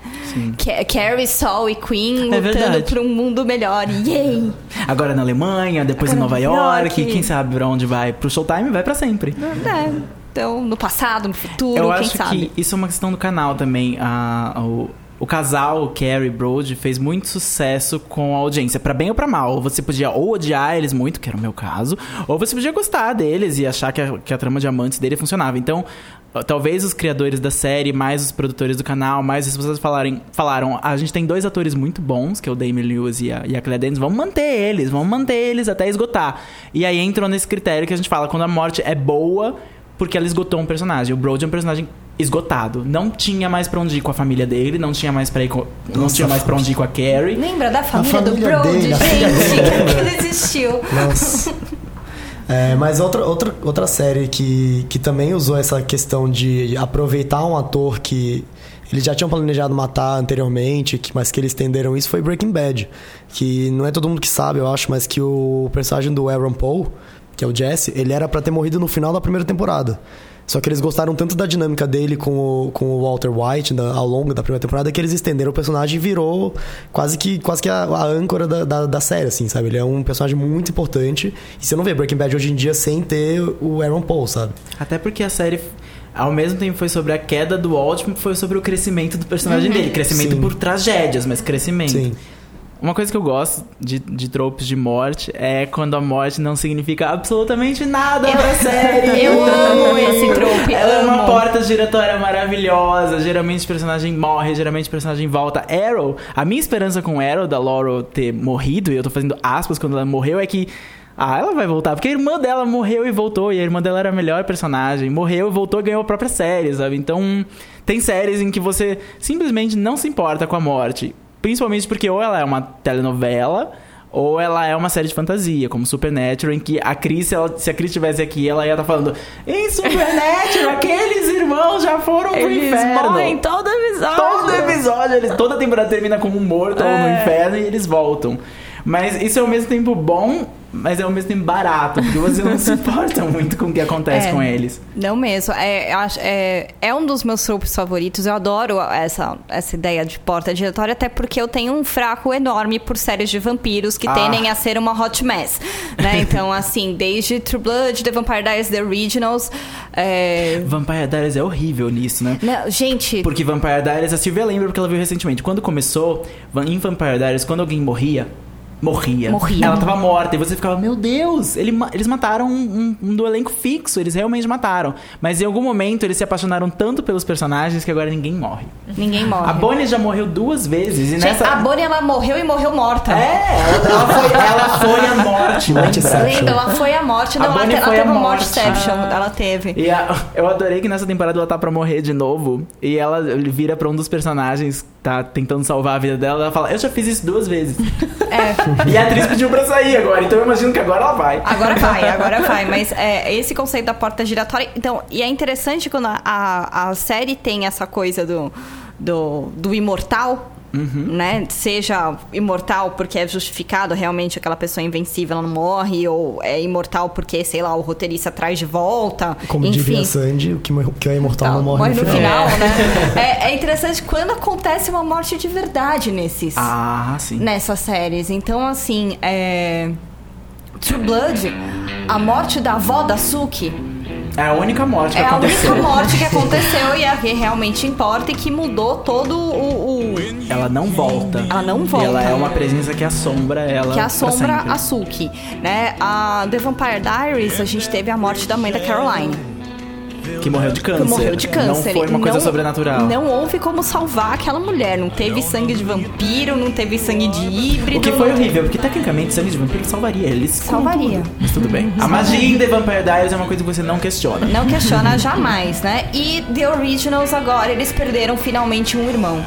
Ca- Carrie, Sol e Queen É lutando por um mundo melhor. Yay! Agora na Alemanha, depois em Agora Nova Nova York, York. quem sabe pra onde vai? Pro Showtime vai pra sempre. É, então, no passado, no futuro, Eu quem acho sabe? que isso é uma questão do canal também. A, o, o casal, o Carrie e Brody, fez muito sucesso com a audiência, pra bem ou pra mal. Você podia ou odiar eles muito, que era o meu caso, ou você podia gostar deles e achar que a, que a trama de amantes dele funcionava. Então, talvez os criadores da série, mais os produtores do canal, mais as pessoas falarem, falaram: a gente tem dois atores muito bons, que é o Damon Lewis e a, e a Claire Danes, vamos manter eles, vamos manter eles até esgotar. E aí entrou nesse critério que a gente fala: quando a morte é boa, porque ela esgotou um personagem. O Brody é um personagem esgotado. Não tinha mais pra onde ir com a família dele, não tinha mais para ir com, não tinha mais para onde ir com a Carrie. Lembra da família, família do Brody, dele, gente? que ele existiu. Nossa. É, mas outra, outra, outra série que, que também usou essa questão de aproveitar um ator que eles já tinham planejado matar anteriormente, que, mas que eles estenderam isso, foi Breaking Bad. Que não é todo mundo que sabe, eu acho, mas que o personagem do Aaron Paul, que é o Jesse, ele era pra ter morrido no final da primeira temporada. Só que eles gostaram tanto da dinâmica dele com o, com o Walter White da- ao longo da primeira temporada que eles estenderam o personagem e virou quase que, quase que a, a âncora da, da, da série, assim, sabe? Ele é um personagem muito importante. E você não vê Breaking Bad hoje em dia sem ter o Aaron Paul, sabe? Até porque a série, ao mesmo tempo, foi sobre a queda do Walt, foi sobre o crescimento do personagem dele. Crescimento Sim. por tragédias, mas crescimento. Sim. Uma coisa que eu gosto de, de tropes de morte é quando a morte não significa absolutamente nada pra série. Eu amo esse trope. Ela é uma amo. porta giratória maravilhosa. Geralmente o personagem morre, geralmente o personagem volta. Arrow, a minha esperança com Arrow, da Laurel ter morrido, e eu tô fazendo aspas quando ela morreu, é que. Ah, ela vai voltar, porque a irmã dela morreu e voltou, e a irmã dela era a melhor personagem. Morreu e voltou e ganhou a própria série, sabe? Então, tem séries em que você simplesmente não se importa com a morte. Principalmente porque ou ela é uma telenovela, ou ela é uma série de fantasia, como Supernatural, em que a Cris, se, ela- se a Cris estivesse aqui, ela ia estar falando: Em Supernatural, aqueles irmãos já foram pro Eles inferno. morrem todo episódio. Todo episódio, eles, toda temporada termina com um morto ou no É. inferno e eles voltam. Mas isso é ao mesmo tempo bom, mas é ao mesmo tempo barato, porque você não se importa muito com o que acontece É. com eles. Não mesmo. É, é, é um dos meus tropes favoritos. Eu adoro essa, essa ideia de porta giratória, até porque eu tenho um fraco enorme por séries de vampiros que Ah. tendem a ser uma hot mess. Né? Então, assim, desde True Blood, The Vampire Diaries, The Originals. é, Vampire Diaries é horrível nisso, né? não, gente, Porque Vampire Diaries, a Silvia lembra porque ela viu recentemente. Quando começou, em Vampire Diaries, quando alguém morria, morria. Morria. Ela tava morta. E você ficava, meu Deus, ele eles mataram um, um- um do elenco fixo. Eles realmente mataram. Mas em algum momento eles se apaixonaram tanto pelos personagens que agora ninguém morre. ninguém morre. A Bonnie já morreu duas vezes. E Gente, nessa... A Bonnie, ela morreu e morreu morta. É, ela, ela foi, ela foi a morte. Lembra? Ela foi a morte. A Não, ela, Bonnie ela foi teve a uma morte. morteception. Ah. Ela teve. E a- eu adorei que nessa temporada ela tá pra morrer de novo. E ela vira pra um dos personagens tá tentando salvar a vida dela. Ela fala: Eu já fiz isso duas vezes. É. E a atriz pediu pra sair agora. Então eu imagino que agora ela vai. Agora vai, agora vai. Mas é, esse conceito da porta giratória. Então, e é interessante quando a, a, a série tem essa coisa do, do, do imortal. Né? Seja imortal porque é justificado realmente aquela pessoa invencível ela não morre, ou é imortal porque, sei lá, o roteirista traz de volta. Como enfim. diria Sandy, o que, é imortal Tá, não morre, no final. né? É, é interessante quando acontece uma morte de verdade nesses Ah, sim. nessas séries. Então, assim, é... True Blood, a morte da avó da Suki É a única morte que é a aconteceu. única morte que aconteceu e a que realmente importa e que mudou todo o... o- Ela não volta. Ela não E volta. ela é uma presença que assombra ela. que assombra a Suki, né? A The Vampire Diaries, a gente teve a morte da mãe da Caroline. Que morreu de câncer. morreu de câncer. Não foi uma coisa Não- sobrenatural. Não houve como salvar aquela mulher. Não teve sangue de vampiro, não teve sangue de híbrido. O que foi horrível, porque tecnicamente sangue de vampiro salvaria eles. Salvaria. tudo. Mas tudo bem. A magia em The Vampire Diaries é uma coisa que você não questiona. Não questiona jamais, né? E The Originals agora, eles perderam finalmente um irmão.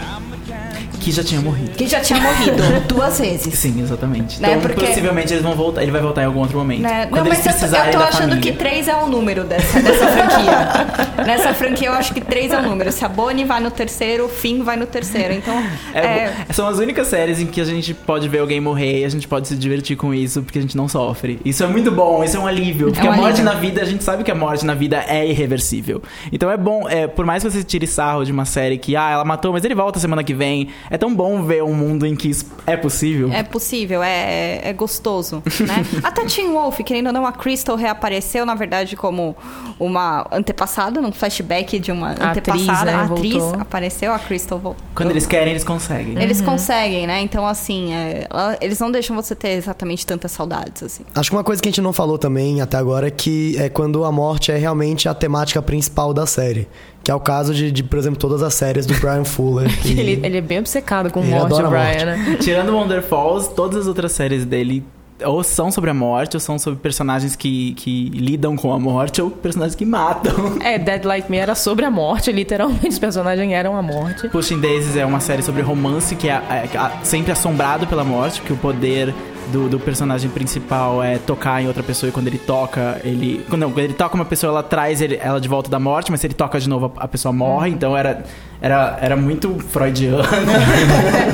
Que já tinha morrido. Que já tinha morrido duas vezes. Sim, exatamente. Né, Então, porque- possivelmente eles vão voltar, ele vai voltar em algum outro momento. Né? Não, mas eu, eu tô achando família. que três é o número dessa, dessa franquia. Nessa franquia eu acho que três é o número. Se a Bonnie vai no terceiro, o Finn vai no terceiro. Então, É, é, São as únicas séries em que a gente pode ver alguém morrer e a gente pode se divertir com isso, porque a gente não sofre. Isso é muito bom, isso é um alívio. Porque um a morte alívio. na vida, a gente sabe que a morte na vida é irreversível. Então é bom, é, por mais que você tire sarro de uma série que, ah, ela matou, mas ele volta semana que vem, é tão bom ver um mundo em que isso é possível. é possível, é, é gostoso, né? Até Teen Wolf, querendo ou não, a Crystal reapareceu, na verdade, como uma antepassada, num flashback de uma A atriz, antepassada. né, a atriz voltou. apareceu, a Crystal voltou. Quando eles querem, eles conseguem. Eles conseguem, né? Então, assim, é, eles não deixam você ter exatamente tantas saudades, assim. Acho que uma coisa que a gente não falou também até agora é que é quando a morte é realmente a temática principal da série. Que é o caso de, de, por exemplo, todas as séries do Brian Fuller. que- Ele, ele é bem obcecado com Ele morte, o Brian, morte. né? Tirando Wonder Falls, todas as outras séries dele ou são sobre a morte, ou são sobre personagens que, que lidam com a morte, ou personagens que matam. É, Dead Like Me era sobre a morte, literalmente os personagens eram a morte. Pushing Daisies é uma série sobre romance que é, é- é sempre assombrado pela morte, porque o poder do, do personagem principal é tocar em outra pessoa e quando ele toca, ele. Quando, não, quando ele toca uma pessoa, ela traz ele- ela de volta da morte, mas se ele toca de novo, a, a pessoa morre. Então era, era, era muito freudiano.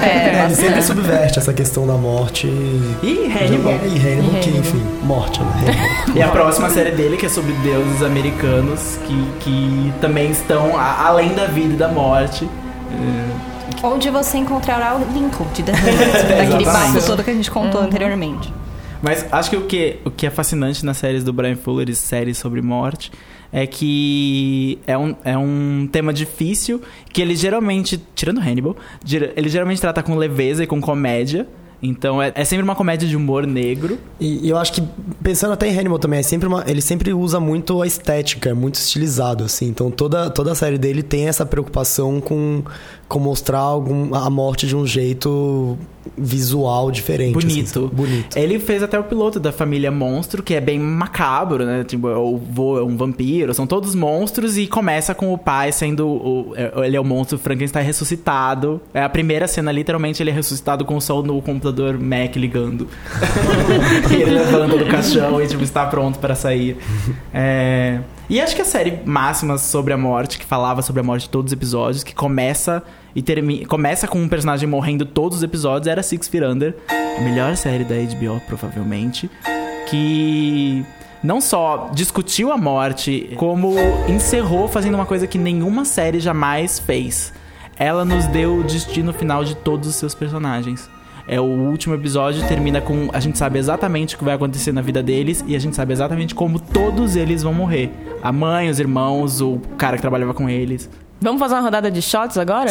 É, ele sempre subverte essa questão da morte. E Hannibal. E Hannibal, que, enfim, morte, né? E a próxima série dele, que é sobre deuses americanos que, que também estão a- além da vida e da morte. É, Onde você encontrará o Lincoln de The Hunt, daquele papo todo que a gente contou anteriormente. Mas acho que o que, o que é fascinante nas séries do Brian Fuller e séries sobre morte é que é um, é um tema difícil que ele geralmente, tirando Hannibal, ele geralmente trata com leveza e com comédia. Então é, é sempre uma comédia de humor negro. E, e eu acho que, pensando até em Hannibal também, é sempre uma, ele sempre usa muito a estética, é muito estilizado, assim. Então toda, toda a série dele tem essa preocupação com mostrar algum, a morte de um jeito visual diferente. assim, Bonito. sabe? bonito. Ele fez até o piloto da família Monstro, que é bem macabro, né? Tipo, o vô é um vampiro, são todos monstros e começa com o pai sendo. O, é- ele é o monstro Frankenstein ressuscitado. É a primeira cena, literalmente, ele é ressuscitado com o sol no computador Mac ligando. e ele levando do caixão e, tipo, está pronto para sair. É. E acho que a série máxima sobre a morte, que falava sobre a morte de todos os episódios, que começa e termina. Começa com um personagem morrendo todos os episódios, era Six Feet Under. A melhor série da HBO, provavelmente. Que não só discutiu a morte, como encerrou fazendo uma coisa que nenhuma série jamais fez. Ela nos deu o destino final de todos os seus personagens. É o último episódio termina com a gente sabe exatamente o que vai acontecer na vida deles e a gente sabe exatamente como todos eles vão morrer. A mãe, os irmãos, o cara que trabalhava com eles. Vamos fazer uma rodada de shots agora?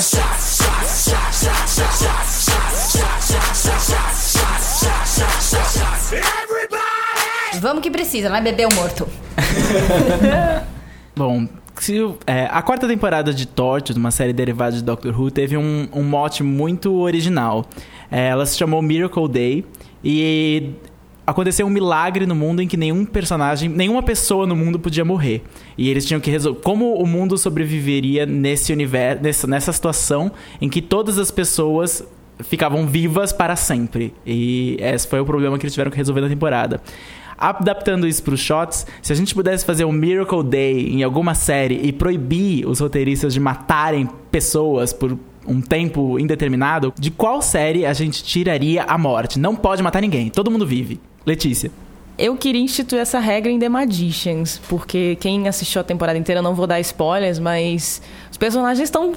Vamos que precisa, né? Bebê ou morto. Bom, se o- é, a quarta temporada de Torture, uma série derivada de Doctor Who, teve um, um mote muito original. É, ela se chamou Miracle Day e aconteceu um milagre no mundo em que nenhum personagem, nenhuma pessoa no mundo podia morrer. E eles tinham que resolver como o mundo sobreviveria nesse universo, nessa, nessa situação em que todas as pessoas ficavam vivas para sempre. E esse foi o problema que eles tiveram que resolver na temporada. Adaptando isso para os shots, se a gente pudesse fazer um Miracle Day em alguma série e proibir os roteiristas de matarem pessoas por um tempo indeterminado, de qual série a gente tiraria a morte? Não pode matar ninguém, todo mundo vive. Letícia. Eu queria instituir essa regra em The Magicians, porque quem assistiu a temporada inteira, não vou dar spoilers, mas os personagens estão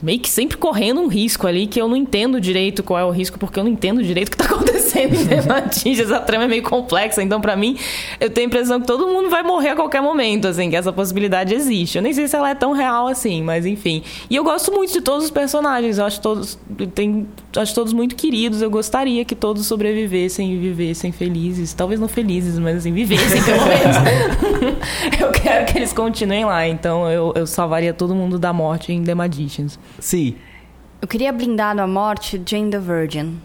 meio que sempre correndo um risco ali que eu não entendo direito qual é o risco, porque eu não entendo direito o que tá acontecendo em The Magicians. A trama é meio complexa, então pra mim, eu tenho a impressão que todo mundo vai morrer a qualquer momento, assim, que essa possibilidade existe. Eu nem sei se ela é tão real assim, mas enfim. E eu gosto muito de todos os personagens, eu acho todos, tem, acho todos muito queridos, eu gostaria que todos sobrevivessem e vivessem felizes, talvez não felizes, mas assim, vivessem pelo menos. eu quero que eles continuem lá, então eu, eu salvaria todo mundo da morte em The Magicians. Sim, Eu queria blindar a morte Jane the Virgin.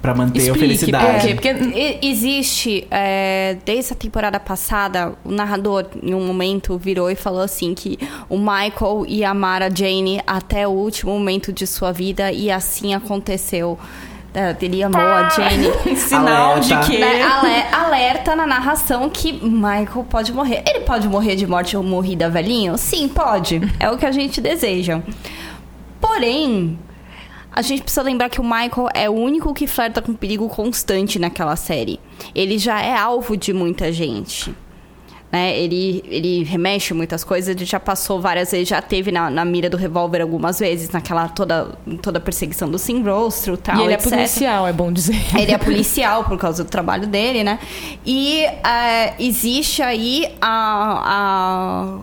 Pra manter a Explique, felicidade. por quê? Porque Existe, é, desde a temporada passada, o narrador, em um momento, virou e falou assim que o Michael ia amar a Jane até o último momento de sua vida e assim aconteceu. É, Ele amou a Jane. sinal Alerta. de que Né, ale- alerta na narração que Michael pode morrer. Ele pode morrer de morte ou morrida velhinho? Sim, pode. É o que a gente deseja. Porém, a gente precisa lembrar que o Michael é o único que flerta com perigo constante naquela série. Ele já é alvo de muita gente. Né? Ele, ele remexe muitas coisas, ele já passou várias vezes, já teve na, na mira do revólver algumas vezes, naquela toda, toda perseguição do Sim Rostro, tal, E ele é etc. policial, é bom dizer. Ele é policial por causa do trabalho dele, né? E é, existe aí a, a-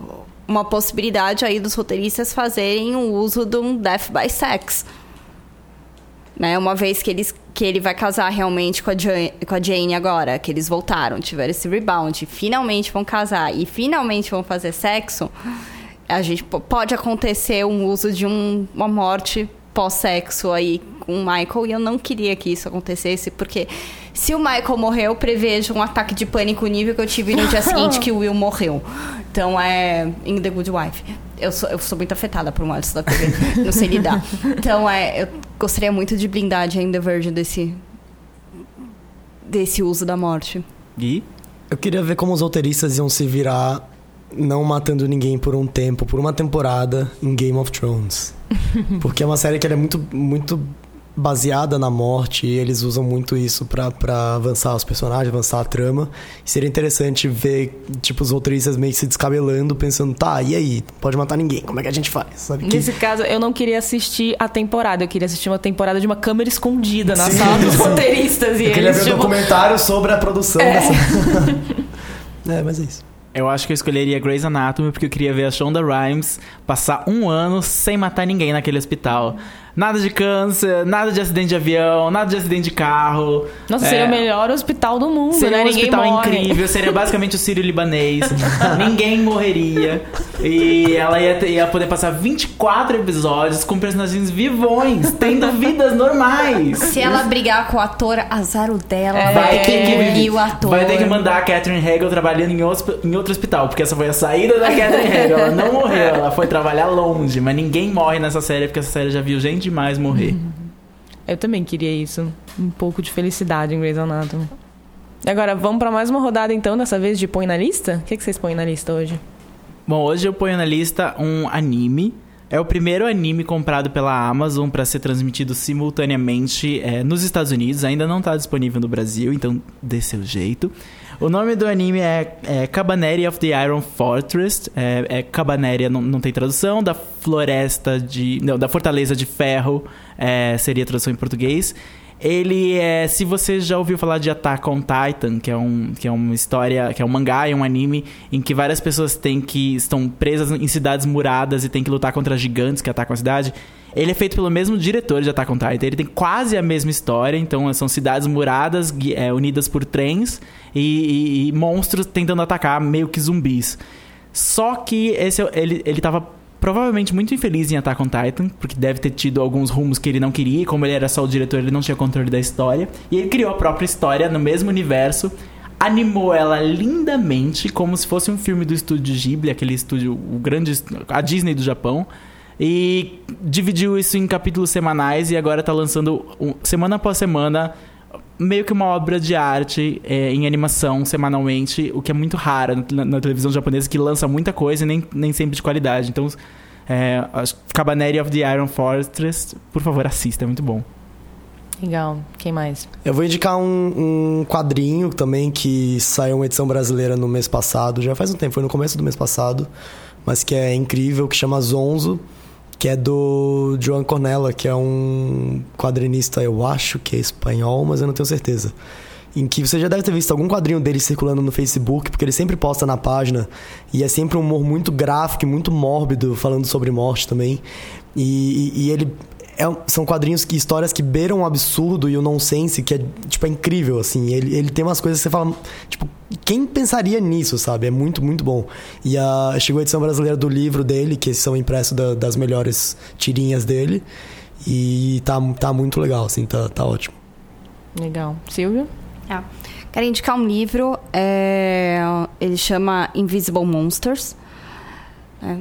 uma possibilidade aí dos roteiristas fazerem o uso de um death by sex. Né? Uma vez que, eles, que ele vai casar realmente com a, Jane, com a Jane agora, que eles voltaram, tiveram esse rebound, finalmente vão casar e finalmente vão fazer sexo, a gente po- pode acontecer um uso de um- uma morte pós-sexo aí com o Michael e eu não queria que isso acontecesse, porque se o Michael morreu, eu prevejo um ataque de pânico nível que eu tive no dia seguinte que o Will morreu. Então é. In The Good Wife. Eu sou, eu sou muito afetada por mortes da TV. não sei lidar. Então é. Eu gostaria muito de blindar a In The Verge desse. desse uso da morte. Gui? Eu queria ver como os roteiristas iam se virar não matando ninguém por um tempo, por uma temporada em Game of Thrones. Porque é uma série que é muito, muito baseada na morte e eles usam muito isso pra, pra avançar os personagens, avançar a trama. E seria interessante ver, tipo, os roteiristas meio que se descabelando, pensando, tá, e aí? Pode matar ninguém, como é que a gente faz? Sabe? Que... Nesse caso, eu não queria assistir a temporada, eu queria assistir uma temporada de uma câmera escondida na sim, sala dos sim. roteiristas. E eu queria eles, ver tipo... um documentário sobre a produção é. dessa. é, mas é isso. Eu acho que eu escolheria Grey's Anatomy porque eu queria ver a Shonda Rhimes passar um ano sem matar ninguém naquele hospital. Nada de câncer, nada de acidente de avião, nada de acidente de carro. Nossa, é... seria o melhor hospital do mundo, seria né? um Ninguém hospital morre. incrível, seria basicamente o Sírio Libanês. Ninguém morreria. E ela ia, ter, ia poder passar 24 episódios com personagens vivões, tendo vidas normais. Se ela brigar com o ator, azar o dela, É. vai ter que engolir o ator. Vai ter que mandar a Catherine Hegel trabalhando em, hosp- em outro hospital, porque essa foi a saída da Catherine Hegel. Ela não morreu, ela foi trabalhar longe, mas ninguém morre nessa série, porque essa série já viu gente demais morrer. Eu também queria isso. Um pouco de felicidade em Grey's Anatomy. Agora, vamos pra mais uma rodada então, dessa vez de põe na lista? O que, que vocês põem na lista hoje? Bom, hoje eu ponho na lista um anime. É o primeiro anime comprado pela Amazon para ser transmitido simultaneamente é, nos Estados Unidos. Ainda não está disponível no Brasil, então dê seu jeito. O nome do anime é, é Cabaneri of the Iron Fortress. É, é Cabaneri, não, não tem tradução. Da Floresta de. Não, da Fortaleza de Ferro é, seria a tradução em português. Ele é. Se você já ouviu falar de Attack on Titan, que é, um, que é uma história. que é um mangá, é um anime em que várias pessoas têm que. estão presas em cidades muradas e têm que lutar contra gigantes que atacam a cidade. Ele é feito pelo mesmo diretor de Attack on Titan. Ele tem quase a mesma história. Então, são cidades muradas, é, unidas por trens e, e- e monstros tentando atacar, meio que zumbis. Só que esse, é- ele, ele tava provavelmente muito infeliz em Attack on Titan, porque deve ter tido alguns rumos que ele não queria. E como ele era só o diretor, ele não tinha controle da história. E ele criou a própria história no mesmo universo. Animou ela lindamente, como se fosse um filme do estúdio Ghibli, aquele estúdio, o grande, a Disney do Japão. E dividiu isso em capítulos semanais e agora tá lançando um- semana após semana meio que uma obra de arte é, em animação semanalmente, o que é muito raro na, na televisão japonesa, que lança muita coisa e nem, nem sempre de qualidade. Então, é, Cabaneri of the Iron Fortress, por favor, assista, é muito bom. Legal. Quem mais? Eu vou indicar um, um quadrinho também que saiu uma edição brasileira no mês passado, já faz um tempo, foi no começo do mês passado, mas que é incrível, que chama Zonzo, que é do Joan Cornella, que é um quadrinista, eu acho que é espanhol, mas eu não tenho certeza. Em que você já deve ter visto algum quadrinho dele circulando no Facebook, porque ele sempre posta na página, e é sempre um humor muito gráfico e muito mórbido, falando sobre morte também. E, e- e ele é são quadrinhos que histórias que beiram o absurdo e o nonsense, que é, tipo, é incrível, assim. Ele, ele tem umas coisas que você fala, tipo, quem pensaria nisso, sabe? É muito, muito bom. E a, chegou a edição brasileira do livro dele, que são impressos da- das melhores tirinhas dele. E tá, tá muito legal, assim, tá, tá ótimo. Legal. Silvio? Ah, Quero indicar um livro, é, ele chama Invisible Monsters. É,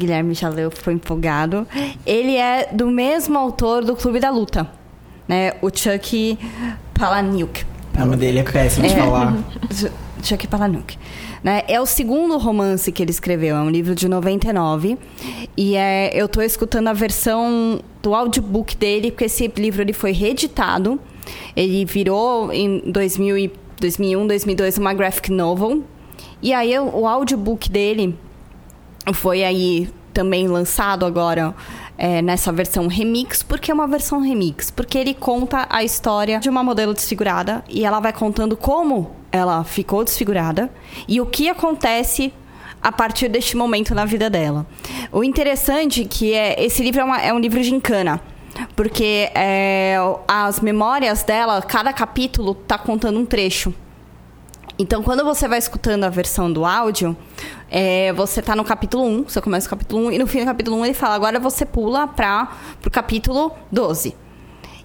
Guilherme já leu, ficou empolgado. Ele é do mesmo autor do Clube da Luta, né? O Chuck Palahniuk. O nome dele é péssimo de É. falar. Chuck Palahniuk. Né? É o segundo romance que ele escreveu, é um livro de 99. E é, eu estou escutando a versão do audiobook dele, porque esse livro ele foi reeditado. Ele virou em 2000 e 2001, 2002 uma graphic novel. E aí o audiobook dele foi aí também lançado agora é, nessa versão remix. Por que uma versão remix? Porque ele conta a história de uma modelo desfigurada e ela vai contando como ela ficou desfigurada e o que acontece a partir deste momento na vida dela. O interessante que é esse livro é, uma- é um livro de encana. Porque é, as memórias dela, cada capítulo tá contando um trecho. Então, quando você vai escutando a versão do áudio, é, você tá no capítulo 1, você começa o capítulo 1, e no fim do capítulo 1 ele fala, agora você pula para o capítulo 12.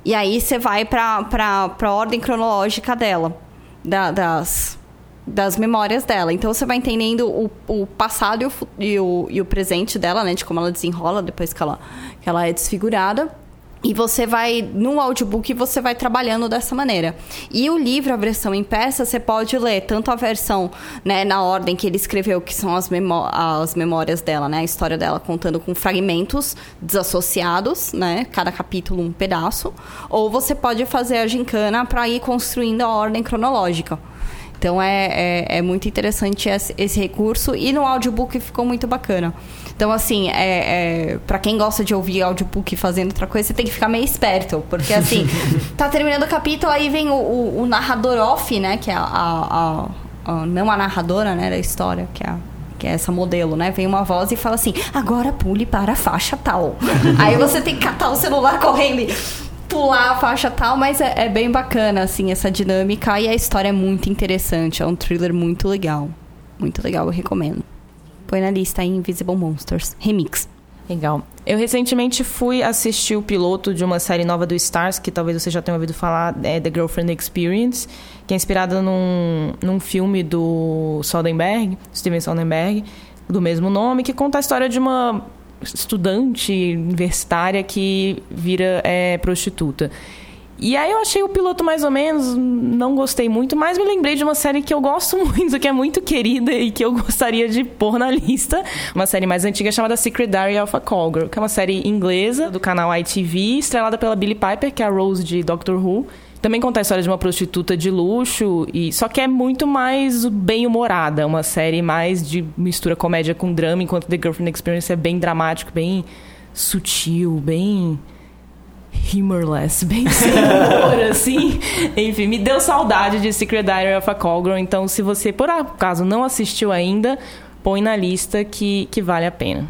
E aí você vai pra, pra ordem cronológica dela, da- das, das memórias dela. Então você vai entendendo o, o passado e o, e, o, e o presente dela, né? De como ela desenrola depois que ela, que ela é desfigurada. E você vai, no audiobook, você vai trabalhando dessa maneira. E o livro, a versão impressa, você pode ler tanto a versão né, na ordem que ele escreveu, que são as, memó as memórias dela, né? A história dela contando com fragmentos desassociados, né? Cada capítulo um pedaço. Ou você pode fazer a gincana para ir construindo a ordem cronológica. Então é, é, é muito interessante esse, esse recurso e no audiobook ficou muito bacana. Então, assim, é, é, para quem gosta de ouvir audiobook fazendo outra coisa, você tem que ficar meio esperto. Porque, assim, tá terminando o capítulo, aí vem o, o- o narrador off, né? Que é a, a- a- a- Não a narradora, né? Da história, que é a que é essa modelo, né? Vem uma voz e fala assim: agora pule para a faixa tal. Aí você tem que catar o celular correndo e pular a faixa tal, mas é, é bem bacana, assim, essa dinâmica e a história é muito interessante. É um thriller muito legal. Muito legal, eu recomendo. Põe na lista aí Invisible Monsters Remix. Legal. Eu recentemente fui assistir o piloto de uma série nova do Stars, que talvez você já tenha ouvido falar, é The Girlfriend Experience, que é inspirada num, num filme do Soderbergh, Steven Soderbergh, do mesmo nome, que conta a história de uma estudante universitária que vira é, prostituta. E aí eu achei o piloto mais ou menos, não gostei muito, mas me lembrei de uma série que eu gosto muito, que é muito querida e que eu gostaria de pôr na lista. Uma série mais antiga chamada Secret Diary of a Call Girl, que é uma série inglesa do canal ITV, estrelada pela Billie Piper, que é a Rose de Doctor Who. Também conta a história de uma prostituta de luxo, e só que é muito mais bem-humorada, uma série mais de mistura comédia com drama, enquanto The Girlfriend Experience é bem dramático, bem sutil, bem humorless, bem sem humor, assim. Enfim, me deu saudade de Secret Diary of a Call Girl, então se você, por acaso, não assistiu ainda, põe na lista que, que vale a pena.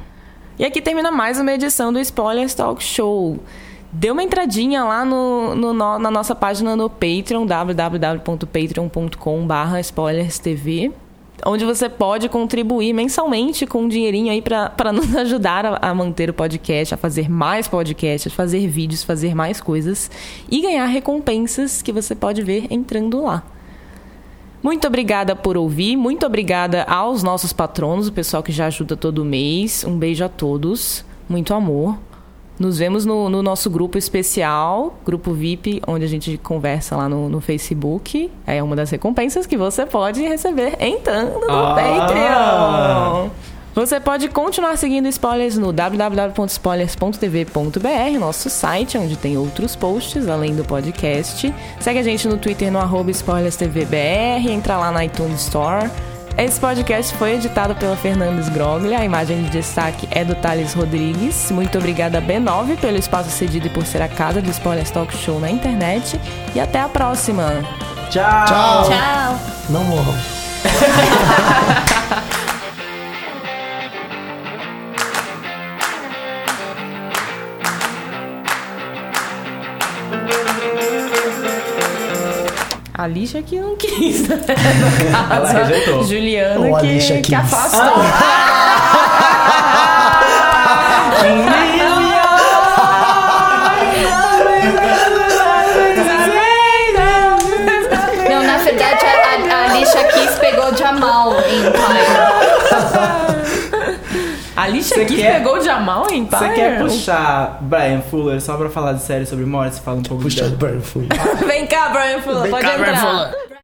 E aqui termina mais uma edição do Spoilers Talk Show. Dê uma entradinha lá no, no- no- na nossa página no Patreon, www.patreon.com.br spoilerstv, onde você pode contribuir mensalmente com um dinheirinho aí para nos ajudar a, a manter o podcast, a fazer mais podcasts, fazer vídeos, fazer mais coisas e ganhar recompensas que você pode ver entrando lá. Muito obrigada por ouvir, muito obrigada aos nossos patronos, o pessoal que já ajuda todo mês. Um beijo a todos, muito amor. Nos vemos no, no nosso grupo especial, grupo VIP, onde a gente conversa lá no, no Facebook. É uma das recompensas que você pode receber entrando no Ah! Patreon. Você pode continuar seguindo spoilers no www.spoilers.tv.br, nosso site, onde tem outros posts além do podcast. Segue a gente no Twitter no arroba spoilerstvbr, entra lá na iTunes Store. Esse podcast foi editado pela Fernandes Groglia, a imagem de destaque é do Thales Rodrigues. Muito obrigada, B9, pelo espaço cedido e por ser a casa do Spoilers Talk Show na internet. E até a próxima! Tchau! Tchau. Tchau! Não morram. A lixa que não quis, né? No caso, Ela rejeitou. Juliana Ou a que, lixa que quis. afastou. Não, na verdade, a, a, a Alicia Keys pegou Jamal em Empire. A lixa Você que quer- pegou o Jamal em Você quer puxar Brian Fuller só pra falar de série sobre morte? Você fala um pouco Puxa, de... Burn, fui. Vem cá, Brian Fuller, Vem pode cá, Brian entrar. Fuller.